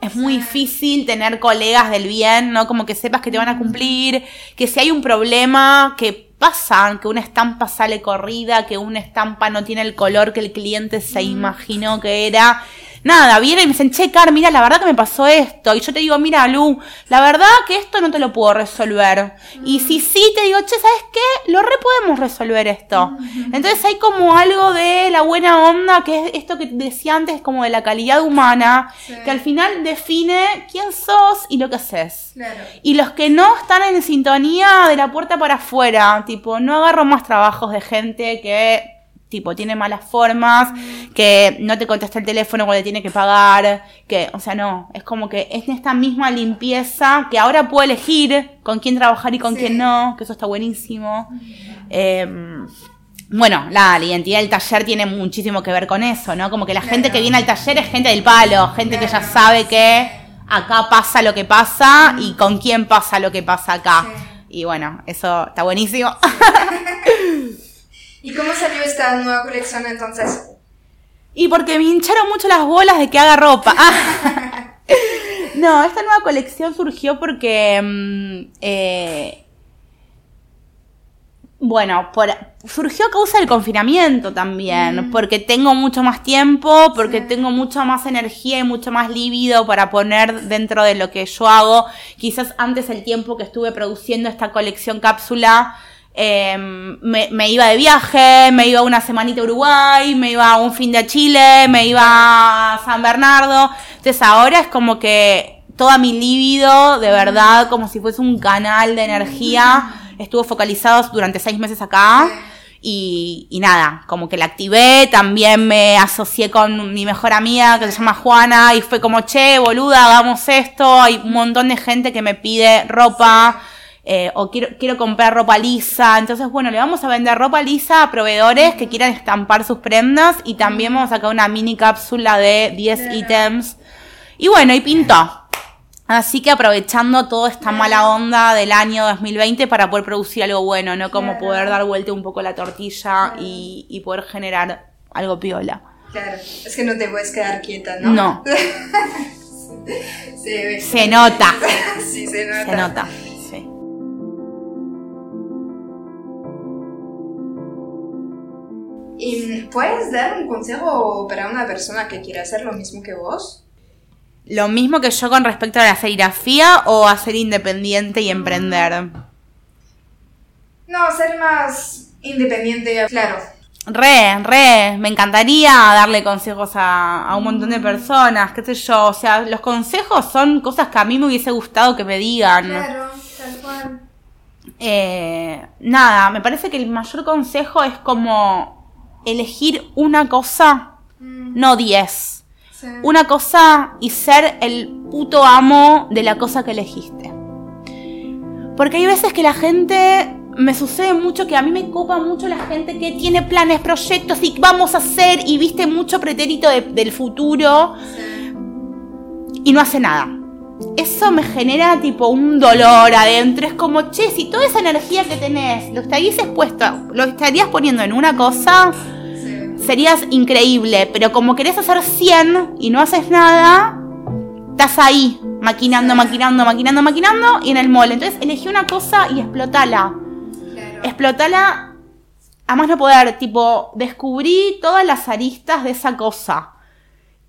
es muy difícil tener colegas del bien, ¿no? Como que sepas que te van a cumplir, que si hay un problema, que pasan, que una estampa sale corrida, que una estampa no tiene el color que el cliente se imaginó que era nada, vienen y me dicen, che, Car, mira, la verdad que me pasó esto. Y yo te digo, mira, Lu, la verdad que esto no te lo puedo resolver. Y si sí, te digo, che, ¿sabes qué? Lo re podemos resolver esto. Entonces hay como algo de la buena onda, que es esto que decía antes, como de la calidad humana, que al final define quién sos y lo que haces. Y los que no están en sintonía de la puerta para afuera, tipo, no agarro más trabajos de gente que tipo, tiene malas formas, que no te contesta el teléfono cuando tiene que pagar, que, o sea, no, es como que es esta misma limpieza que ahora puedo elegir con quién trabajar y con quién no, que eso está buenísimo. Em, bueno, la, identidad del taller tiene muchísimo que ver con eso, ¿no? Como que la gente que viene al taller es gente del palo, gente que ya sabe que acá pasa lo que pasa y con quién pasa lo que pasa acá. Y bueno, eso está buenísimo. [laughs] ¿Y cómo salió esta nueva colección entonces? Y porque me hincharon mucho las bolas de que haga ropa. [laughs] no, esta nueva colección surgió porque... Mm, eh, bueno, por, surgió a causa del confinamiento también, mm. porque tengo mucho más tiempo, porque tengo mucha más energía y mucho más lívido para poner dentro de lo que yo hago. Quizás antes el tiempo que estuve produciendo esta colección cápsula Em, me, iba de viaje, me iba una semanita a Uruguay, me iba un fin de Chile, me iba a San Bernardo. Entonces ahora es como que toda mi líbido, de verdad, como si fuese un canal de energía, estuvo focalizado durante seis meses acá. Y, y, nada, como que la activé, también me asocié con mi mejor amiga que se llama Juana y fue como, che, boluda, hagamos esto, hay un montón de gente que me pide ropa, eh, o quiero, quiero comprar ropa lisa. Entonces, bueno, le vamos a vender ropa lisa a proveedores que quieran estampar sus prendas y también vamos a sacar una mini cápsula de 10 ítems. Y bueno, y pintó. Así que aprovechando toda esta mala onda del año 2020 para poder producir algo bueno, ¿no? Como poder dar vuelta un poco la tortilla y, poder generar algo piola. Claro, es que no te puedes quedar quieta, ¿no? No. [laughs] [laughs] se, se nota. sí, se nota. Se nota. ¿Y puedes dar un consejo para una persona que quiere hacer lo mismo que vos? Lo mismo que yo con respecto a la serigrafía o a ser independiente y emprender. No, ser más independiente, claro. Re, re, me encantaría darle consejos a, un montón de personas, qué sé yo, o sea, los consejos son cosas que a mí me hubiese gustado que me digan. Claro, tal cual. Eh, nada, me parece que el mayor consejo es como elegir una cosa, mm. no diez. Una cosa y ser el puto amo de la cosa que elegiste. Porque hay veces que la gente me sucede mucho que a mí me copa mucho la gente que tiene planes, proyectos y vamos a hacer y viste mucho pretérito del futuro y no hace nada. Eso me genera tipo un dolor adentro. Es como, che, si toda esa energía que tenés lo estarías expuesto, lo estarías poniendo en una cosa, serías increíble, pero como querés hacer 100 y no haces nada, estás ahí, maquinando, maquinando, maquinando, maquinando y en el mole. Entonces elegí una cosa y explotala. Explotala a más no poder, tipo, descubrí todas las aristas de esa cosa.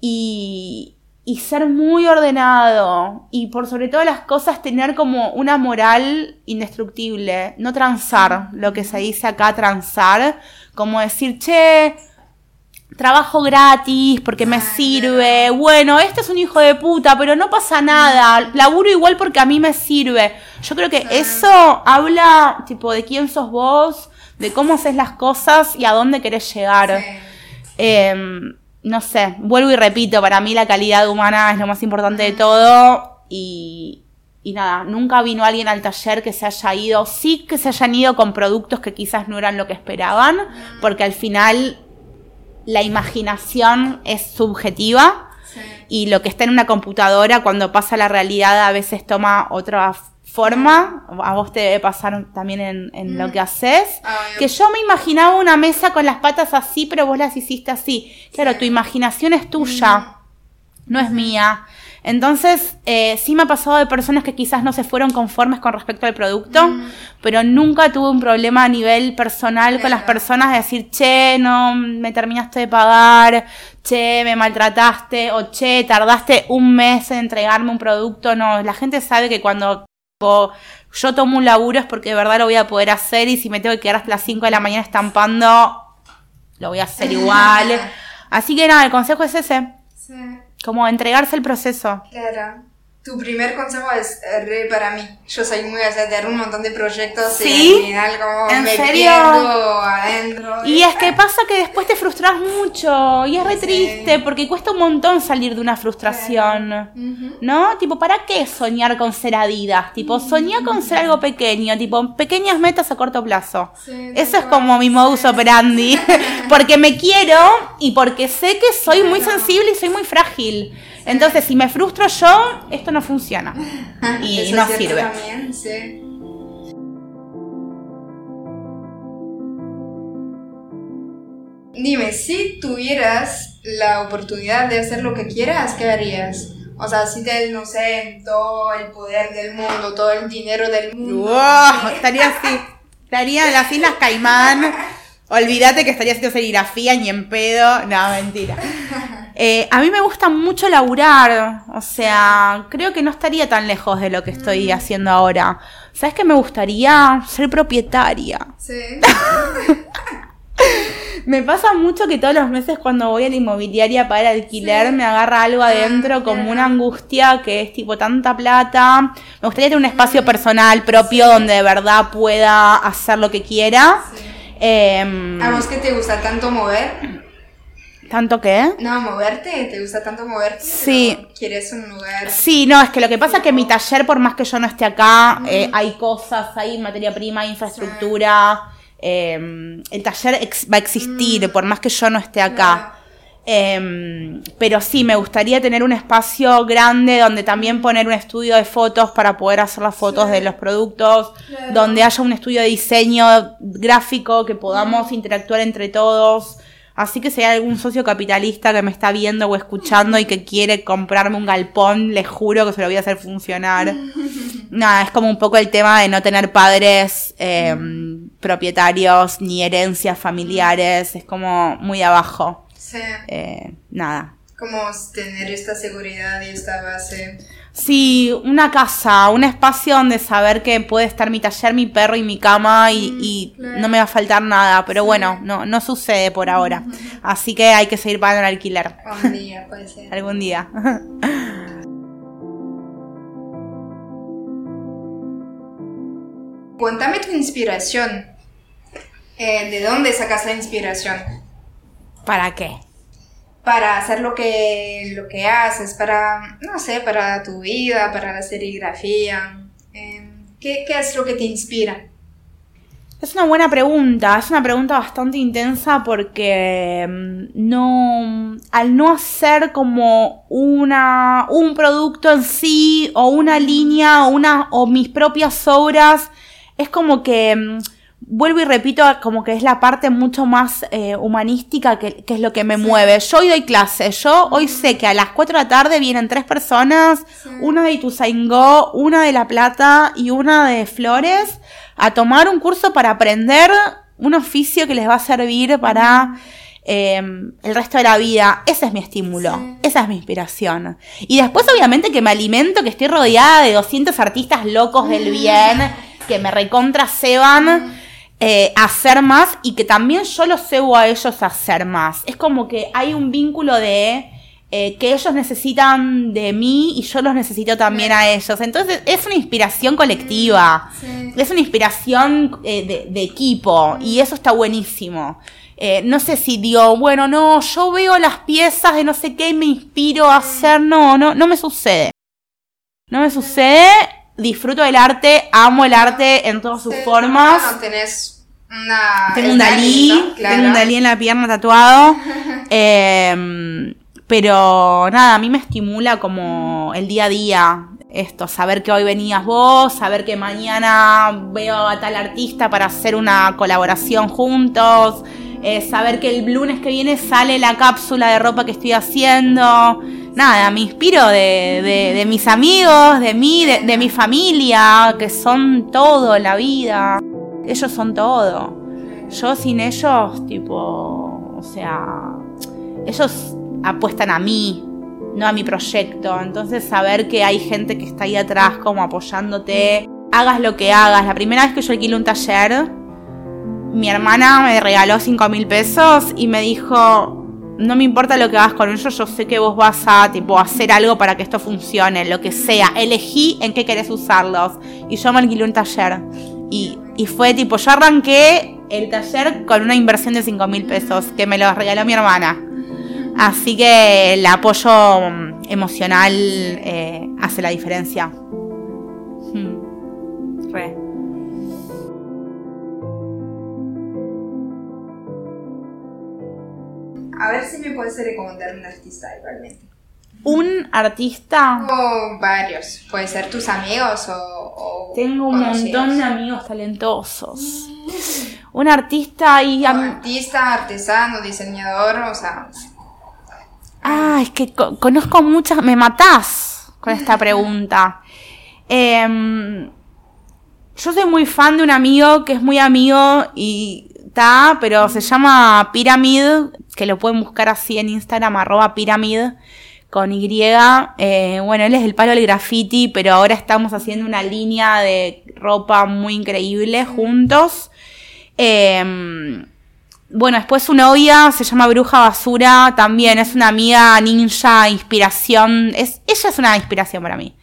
Y, y ser muy ordenado. Y por sobre todas las cosas tener como una moral indestructible. No transar, lo que se dice acá, transar. Como decir, che, trabajo gratis porque me sirve. Bueno, este es un hijo de puta, pero no pasa nada. Laburo igual porque a mí me sirve. Yo creo que eso habla, tipo, de quién sos vos, de cómo haces las cosas y a dónde querés llegar. Em, no sé, vuelvo y repito, para mí la calidad humana es lo más importante de todo y, y nada, nunca vino alguien al taller que se haya ido, sí que se hayan ido con productos que quizás no eran lo que esperaban, porque al final la imaginación es subjetiva y lo que está en una computadora cuando pasa la realidad a veces toma otra forma, a vos te debe pasar también en, lo mm. que haces, que yo me imaginaba una mesa con las patas así, pero vos las hiciste así. Claro, tu imaginación es tuya, mm. no es mía. Entonces, eh, sí me ha pasado de personas que quizás no se fueron conformes con respecto al producto, pero nunca tuve un problema a nivel personal con las personas de decir, che, no me terminaste de pagar, che, me maltrataste, o che, tardaste un mes en entregarme un producto. No, la gente sabe que cuando yo tomo un laburo es porque de verdad lo voy a poder hacer y si me tengo que quedar hasta las 5 de la mañana estampando, lo voy a hacer [laughs] igual. Así que nada, el consejo es ese. Sí. Como entregarse el proceso. Claro. Tu primer consejo es eh, re para mí. Yo soy muy de tener un montón de proyectos y al final como ¿En me serio? adentro. Y es que pasa que después te frustras mucho y es re triste porque cuesta un montón salir de una frustración. ¿No? Tipo, ¿para qué soñar con ser Adidas? Tipo, soñar con ser algo pequeño, tipo, pequeñas metas a corto plazo. Eso es como mi modus operandi. [laughs] porque me quiero y porque sé que soy muy sensible y soy muy frágil. Entonces, si me frustro yo, esto no funciona. Y no sirve. También, sí. Dime, si tuvieras la oportunidad de hacer lo que quieras, ¿qué harías? O sea, si te, no sé, todo el poder del mundo, todo el dinero del mundo. Wow, estaría así. Estaría en las Islas Caimán. Olvídate que estaría haciendo serigrafía ni en pedo. No, mentira. Eh, a mí me gusta mucho laburar, o sea, creo que no estaría tan lejos de lo que estoy mm. haciendo ahora. ¿Sabes qué me gustaría? Ser propietaria. Sí. [laughs] me pasa mucho que todos los meses cuando voy a la inmobiliaria para alquiler me agarra algo ah, adentro como una angustia que es tipo tanta plata. Me gustaría tener un espacio mm. personal propio donde de verdad pueda hacer lo que quiera. Em, ¿A vos qué te gusta tanto mover? ¿Tanto qué? No, moverte, ¿te gusta tanto moverte? Sí. ¿Quieres un lugar? Sí, no, es que lo que pasa es que mi taller, por más que yo no esté acá, eh, hay cosas, hay materia prima, infraestructura. Em, el taller va a existir, mm. por más que yo no esté acá. Em, pero sí, me gustaría tener un espacio grande donde también poner un estudio de fotos para poder hacer las fotos de los productos, donde haya un estudio de diseño gráfico que podamos interactuar entre todos. Así que si hay algún socio capitalista que me está viendo o escuchando y que quiere comprarme un galpón, les juro que se lo voy a hacer funcionar. [laughs] Nada, es como un poco el tema de no tener padres em, propietarios ni herencias familiares. Es como muy abajo. Sí. Eh, nada. Como tener esta seguridad y esta base. Sí, una casa, un espacio donde saber que puede estar mi taller, mi perro y mi cama y, mm, no me va a faltar nada. Pero bueno, no, no sucede por ahora. Así que hay que seguir pagando el alquiler. Algún día, puede ser. Algún día. [laughs] Cuéntame tu inspiración. Eh, ¿De dónde sacas la inspiración? ¿Para qué? Para hacer lo que, lo que haces, para, no sé, para tu vida, para la serigrafía? Em, ¿qué, ¿Qué es lo que te inspira? Es una buena pregunta, es una pregunta bastante intensa porque em, no, al no hacer como una, un producto en sí o una línea o una, o mis propias obras, es como que em, vuelvo y repito, como que es la parte mucho más eh, humanística que, es lo que me mueve. Yo hoy doy clase, yo hoy sé que a las 4 de la tarde vienen tres personas, una de Ituzaingó, una de La Plata y una de Flores, a tomar un curso para aprender un oficio que les va a servir para... Em, el resto de la vida. Ese es mi estímulo, esa es mi inspiración. Y después obviamente que me alimento, que estoy rodeada de 200 artistas locos del bien, que me recontra ceban eh, hacer más y que también yo los cebo a ellos a hacer más. Es como que hay un vínculo de eh, que ellos necesitan de mí y yo los necesito también a ellos. Entonces es una inspiración colectiva, es una inspiración eh, de, equipo y eso está buenísimo. no sé si digo, bueno, no, yo veo las piezas de no sé qué y me inspiro a hacer, no, no, no me sucede. No me sucede disfruto del arte, amo el arte en todas sus formas. tenés una, tengo un Dalí, tengo un Dalí en la pierna tatuado. [laughs] Em, pero nada, a mí me estimula como el día a día esto, saber que hoy venías vos, saber que mañana veo a tal artista para hacer una colaboración juntos, eh, saber que el lunes que viene sale la cápsula de ropa que estoy haciendo. nada, me inspiro de, de- de mis amigos, de mí, de, de mi familia, que son todo en la vida. Ellos son todo. Yo sin ellos, tipo, o sea, ellos apuestan a mí, no a mi proyecto. Entonces saber que hay gente que está ahí atrás como apoyándote, hagas lo que hagas. La primera vez que yo alquilé un taller, mi hermana me regaló 5 mil pesos y me dijo, no me importa lo que hagas con ellos, yo sé que vos vas a tipo hacer algo para que esto funcione, lo que sea. Elegí en qué querés usarlos. Y yo me alquilé un taller. Y, fue tipo, yo arranqué el taller con una inversión de 5 mil pesos que me lo regaló mi hermana. Así que el apoyo mm, emocional eh, hace la diferencia. Hmm. A ver si me puedes recomendar un artista igualmente. Un artista. O varios. Puede ser tus amigos o. o Tengo un conocidos. montón de amigos talentosos. [laughs] Un artista y... Am- Artista, artesano, diseñador, o sea. Ah, es que co- conozco muchas... Me matás con esta pregunta. [laughs] Em, yo soy muy fan de un amigo que es muy amigo y está, pero se llama Pyramid, que lo pueden buscar así en Instagram, arroba Pyramid, con Y. Eh, bueno, él es el palo del graffiti, pero ahora estamos haciendo una línea de ropa muy increíble juntos. Em, bueno, después su novia se llama Bruja Basura, también es una amiga ninja, inspiración. Es, ella es una inspiración para mí.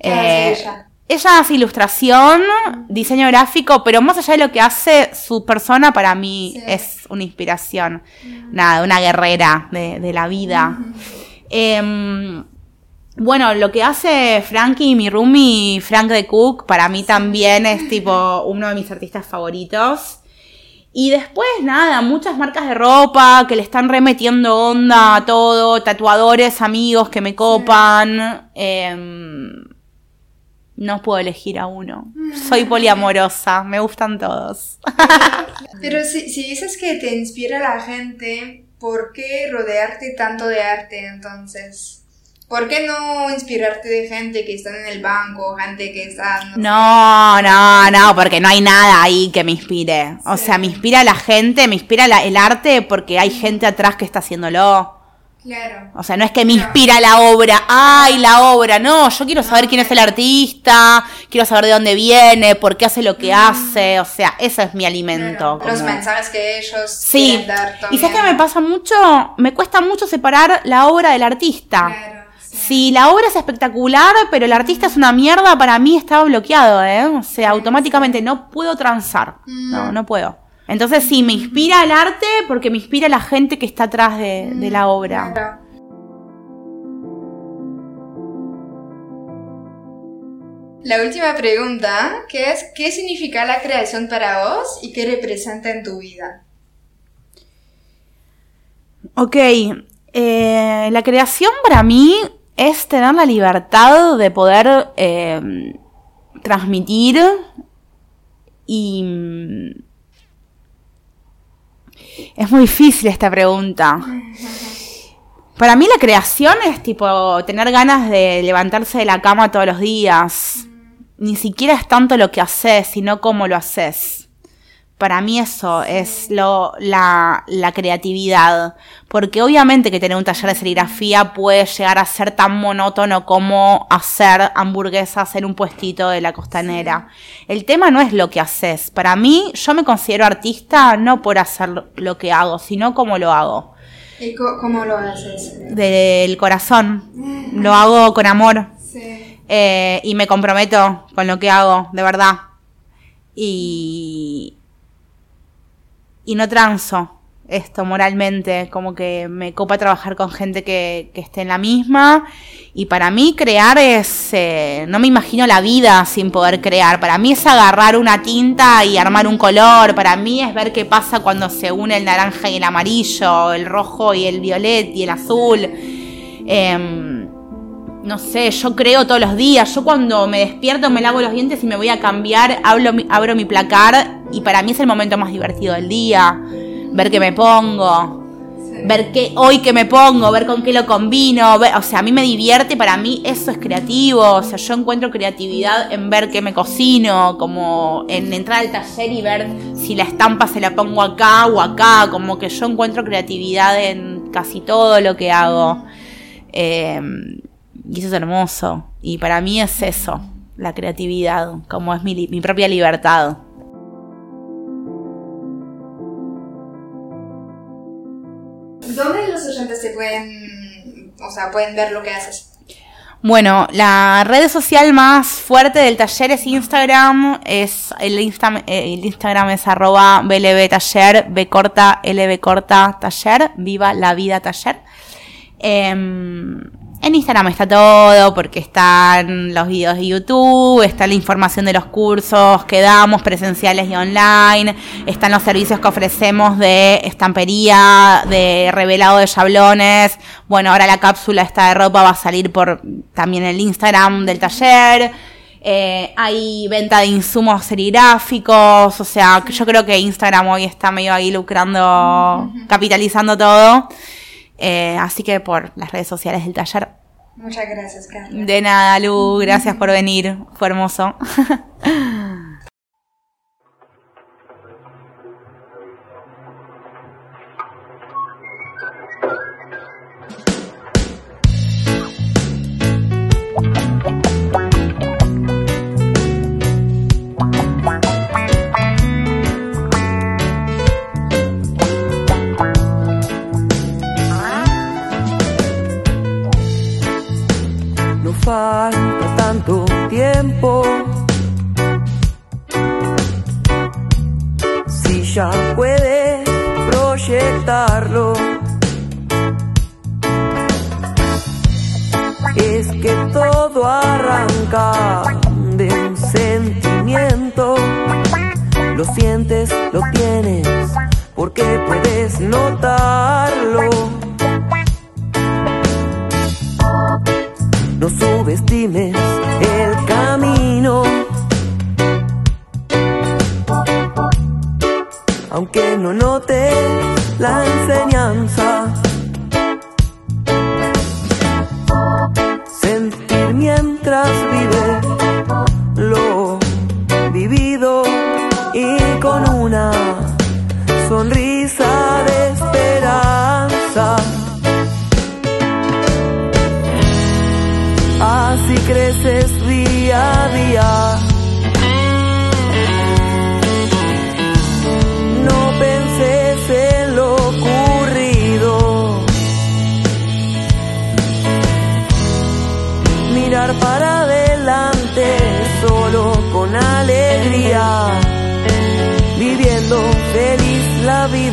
¿Qué hace Eh, ella? ella hace ilustración, diseño gráfico, pero más allá de lo que hace, su persona para mí Sí. es una inspiración. Nada, una guerrera de, de la vida. Em, bueno, lo que hace Frankie, mi roomie, Frank de Cook, para mí también es tipo uno de mis artistas favoritos. Y después, nada, muchas marcas de ropa que le están remetiendo onda a todo, tatuadores, amigos que me copan. Em, no puedo elegir a uno. Soy [laughs] poliamorosa, me gustan todos. Pero si, si dices que te inspira la gente, ¿por qué rodearte tanto de arte entonces? ¿Por qué no inspirarte de gente que está en el banco, gente que está... no No, no, porque no hay nada ahí que me inspire. O sea, me inspira la gente, me inspira la- el arte porque hay gente atrás que está haciéndolo. Claro. O sea, no es que me inspira la obra, ay, la obra, no, yo quiero saber quién es el artista, quiero saber de dónde viene, por qué hace lo que hace, o sea, ese es mi alimento. Claro. Los mensajes que ellos Sí, quieren dar y sabes que me pasa mucho, me cuesta mucho separar la obra del artista. Claro, sí. Si la obra es espectacular, pero el artista es una mierda, para mí está bloqueado, ¿eh? O sea, automáticamente no puedo transar. No, no puedo. Entonces sí, me inspira el arte porque me inspira la gente que está atrás de, de la obra. La última pregunta, que es, ¿qué significa la creación para vos y qué representa en tu vida? Ok, eh, la creación para mí es tener la libertad de poder eh, transmitir y... Es muy difícil esta pregunta. Para mí la creación es tipo tener ganas de levantarse de la cama todos los días. Ni siquiera es tanto lo que haces, sino cómo lo haces. Para mí eso es lo, la, la creatividad. Porque obviamente que tener un taller de serigrafía puede llegar a ser tan monótono como hacer hamburguesas en un puestito de la costanera. El tema no es lo que haces. Para mí, yo me considero artista no por hacer lo que hago, sino cómo lo hago. ¿Y cómo lo haces? Del corazón. Lo hago con amor. Sí. Eh, y me comprometo con lo que hago, de verdad. Y. Y no transo esto moralmente, como que me copa trabajar con gente que, que esté en la misma. Y para mí crear es. eh, no me imagino la vida sin poder crear. Para mí es agarrar una tinta y armar un color. Para mí es ver qué pasa cuando se une el naranja y el amarillo, el rojo y el violet y el azul. Em, no sé, yo creo todos los días. Yo cuando me despierto me lavo los dientes y me voy a cambiar, hablo abro mi placar y para mí es el momento más divertido del día. Ver qué me pongo. ver qué hoy que me pongo, ver con qué lo combino, o sea, a mí me divierte, para mí eso es creativo, o sea, yo encuentro creatividad en ver qué me cocino, como en entrar al taller y ver si la estampa se la pongo acá o acá, como que yo encuentro creatividad en casi todo lo que hago. Em, y eso es hermoso. Y para mí es eso, la creatividad, como es mi, mi propia libertad. ¿Dónde los oyentes te pueden, o sea, pueden ver lo que haces? Bueno, la red social más fuerte del taller es Instagram. Es el, Insta, el Instagram es arroba blb taller, b corta, lb corta taller, viva la vida taller. Eh, en Instagram está todo, porque están los videos de YouTube, está la información de los cursos que damos, presenciales y online, están los servicios que ofrecemos de estampería, de revelado de chablones. Bueno, ahora la cápsula esta de ropa va a salir por también el Instagram del taller. Eh, hay venta de insumos serigráficos, o sea, yo creo que Instagram hoy está medio ahí lucrando, capitalizando todo. Eh, así que por las redes sociales del taller. Muchas gracias, Carla. De nada, Lu, gracias por venir, fue hermoso. [laughs] Si ya puedes proyectarlo, es que todo arranca de un sentimiento. Lo sientes, lo tienes, porque puedes notarlo. No subestimes el camino. Aunque no notes la enseñanza, sentir mientras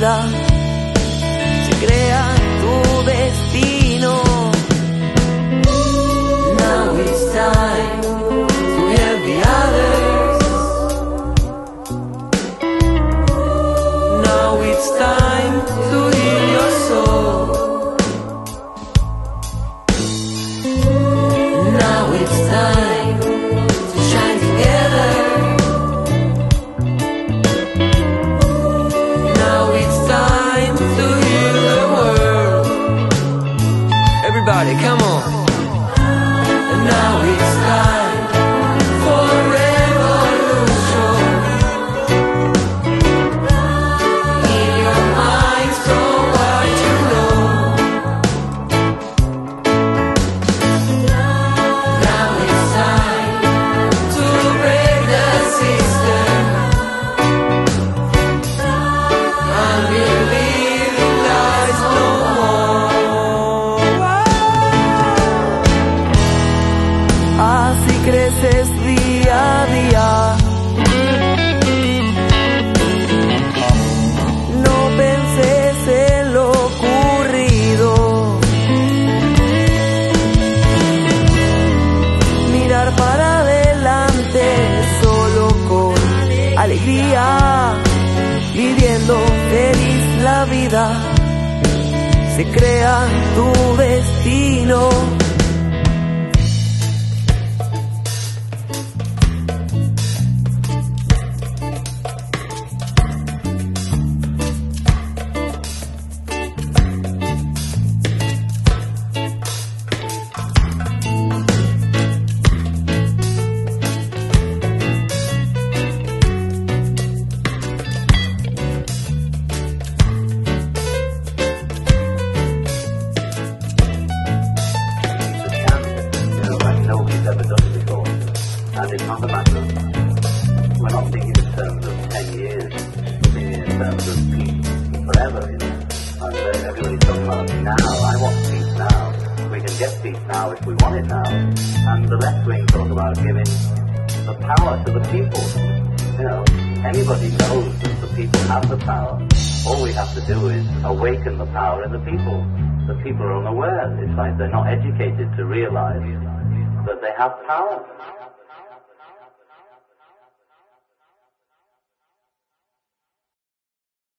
vida.